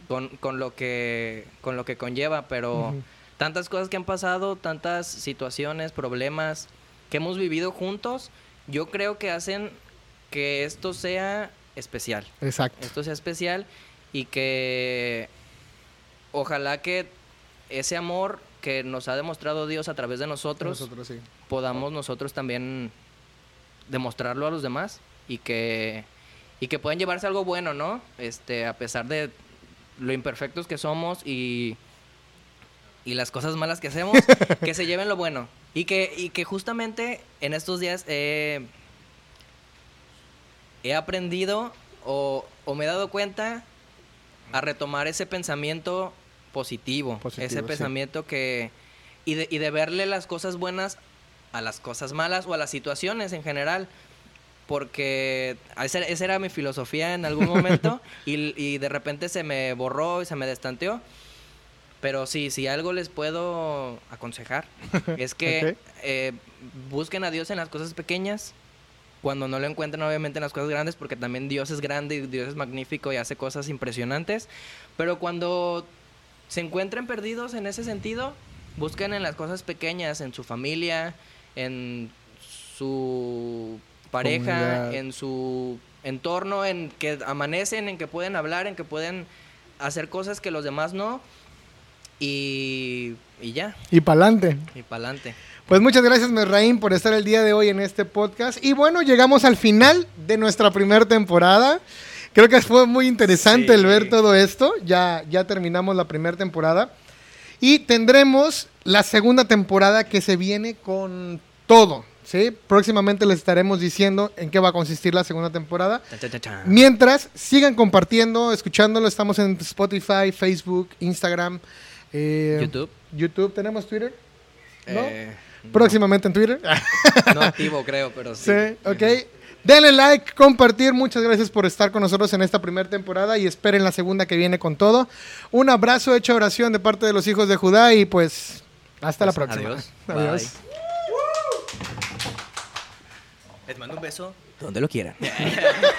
con, con lo, que, con lo que conlleva, pero tantas cosas que han pasado, tantas situaciones, problemas que hemos vivido juntos, yo creo que hacen que esto sea especial. Exacto. Esto sea especial y que ojalá que ese amor que nos ha demostrado Dios a través de nosotros, podamos nosotros también demostrarlo a los demás y que y que puedan llevarse algo bueno, ¿no? Este, a pesar de lo imperfectos que somos y, y las cosas malas que hacemos, que se lleven lo bueno. Y que, y que justamente en estos días he, he aprendido o, o me he dado cuenta a retomar ese pensamiento positivo, Positivo, ese sí. pensamiento que... Y de, y de verle las cosas buenas a las cosas malas o a las situaciones en general. Porque esa, era mi filosofía en algún momento y, y de repente se me borró y se me destanteó. Pero sí, si algo les puedo aconsejar es que Ok. eh, busquen a Dios en las cosas pequeñas, cuando no lo encuentren obviamente en las cosas grandes, porque también Dios es grande y Dios es magnífico y hace cosas impresionantes. Pero cuando se encuentren perdidos en ese sentido, busquen en las cosas pequeñas, en su familia, en su pareja, Comunidad. en su entorno, en que amanecen, en que pueden hablar, en que pueden hacer cosas que los demás no. Y, y ya, Y pa'lante. y pa'lante. Pues muchas gracias, Mesraín, por estar el día de hoy en este podcast. Y bueno, llegamos al final de nuestra primera temporada. Creo que fue muy interesante Sí. el ver todo esto. Ya, ya terminamos la primera temporada. Y tendremos la segunda temporada que se viene con todo. ¿Sí? Próximamente les estaremos diciendo en qué va a consistir la segunda temporada. Mientras, sigan compartiendo, escuchándolo. Estamos en Spotify, Facebook, Instagram, eh, YouTube. YouTube. ¿Tenemos Twitter? ¿No? Eh, Próximamente en Twitter. No activo, creo, pero sí. Sí, ok. Denle like, compartir. Muchas gracias por estar con nosotros en esta primera temporada y esperen la segunda que viene con todo. Un abrazo hecho oración de parte de los hijos de Judá y pues hasta la Pues, próxima. adiós. Adiós. Bye. Les mando un beso donde lo quieran.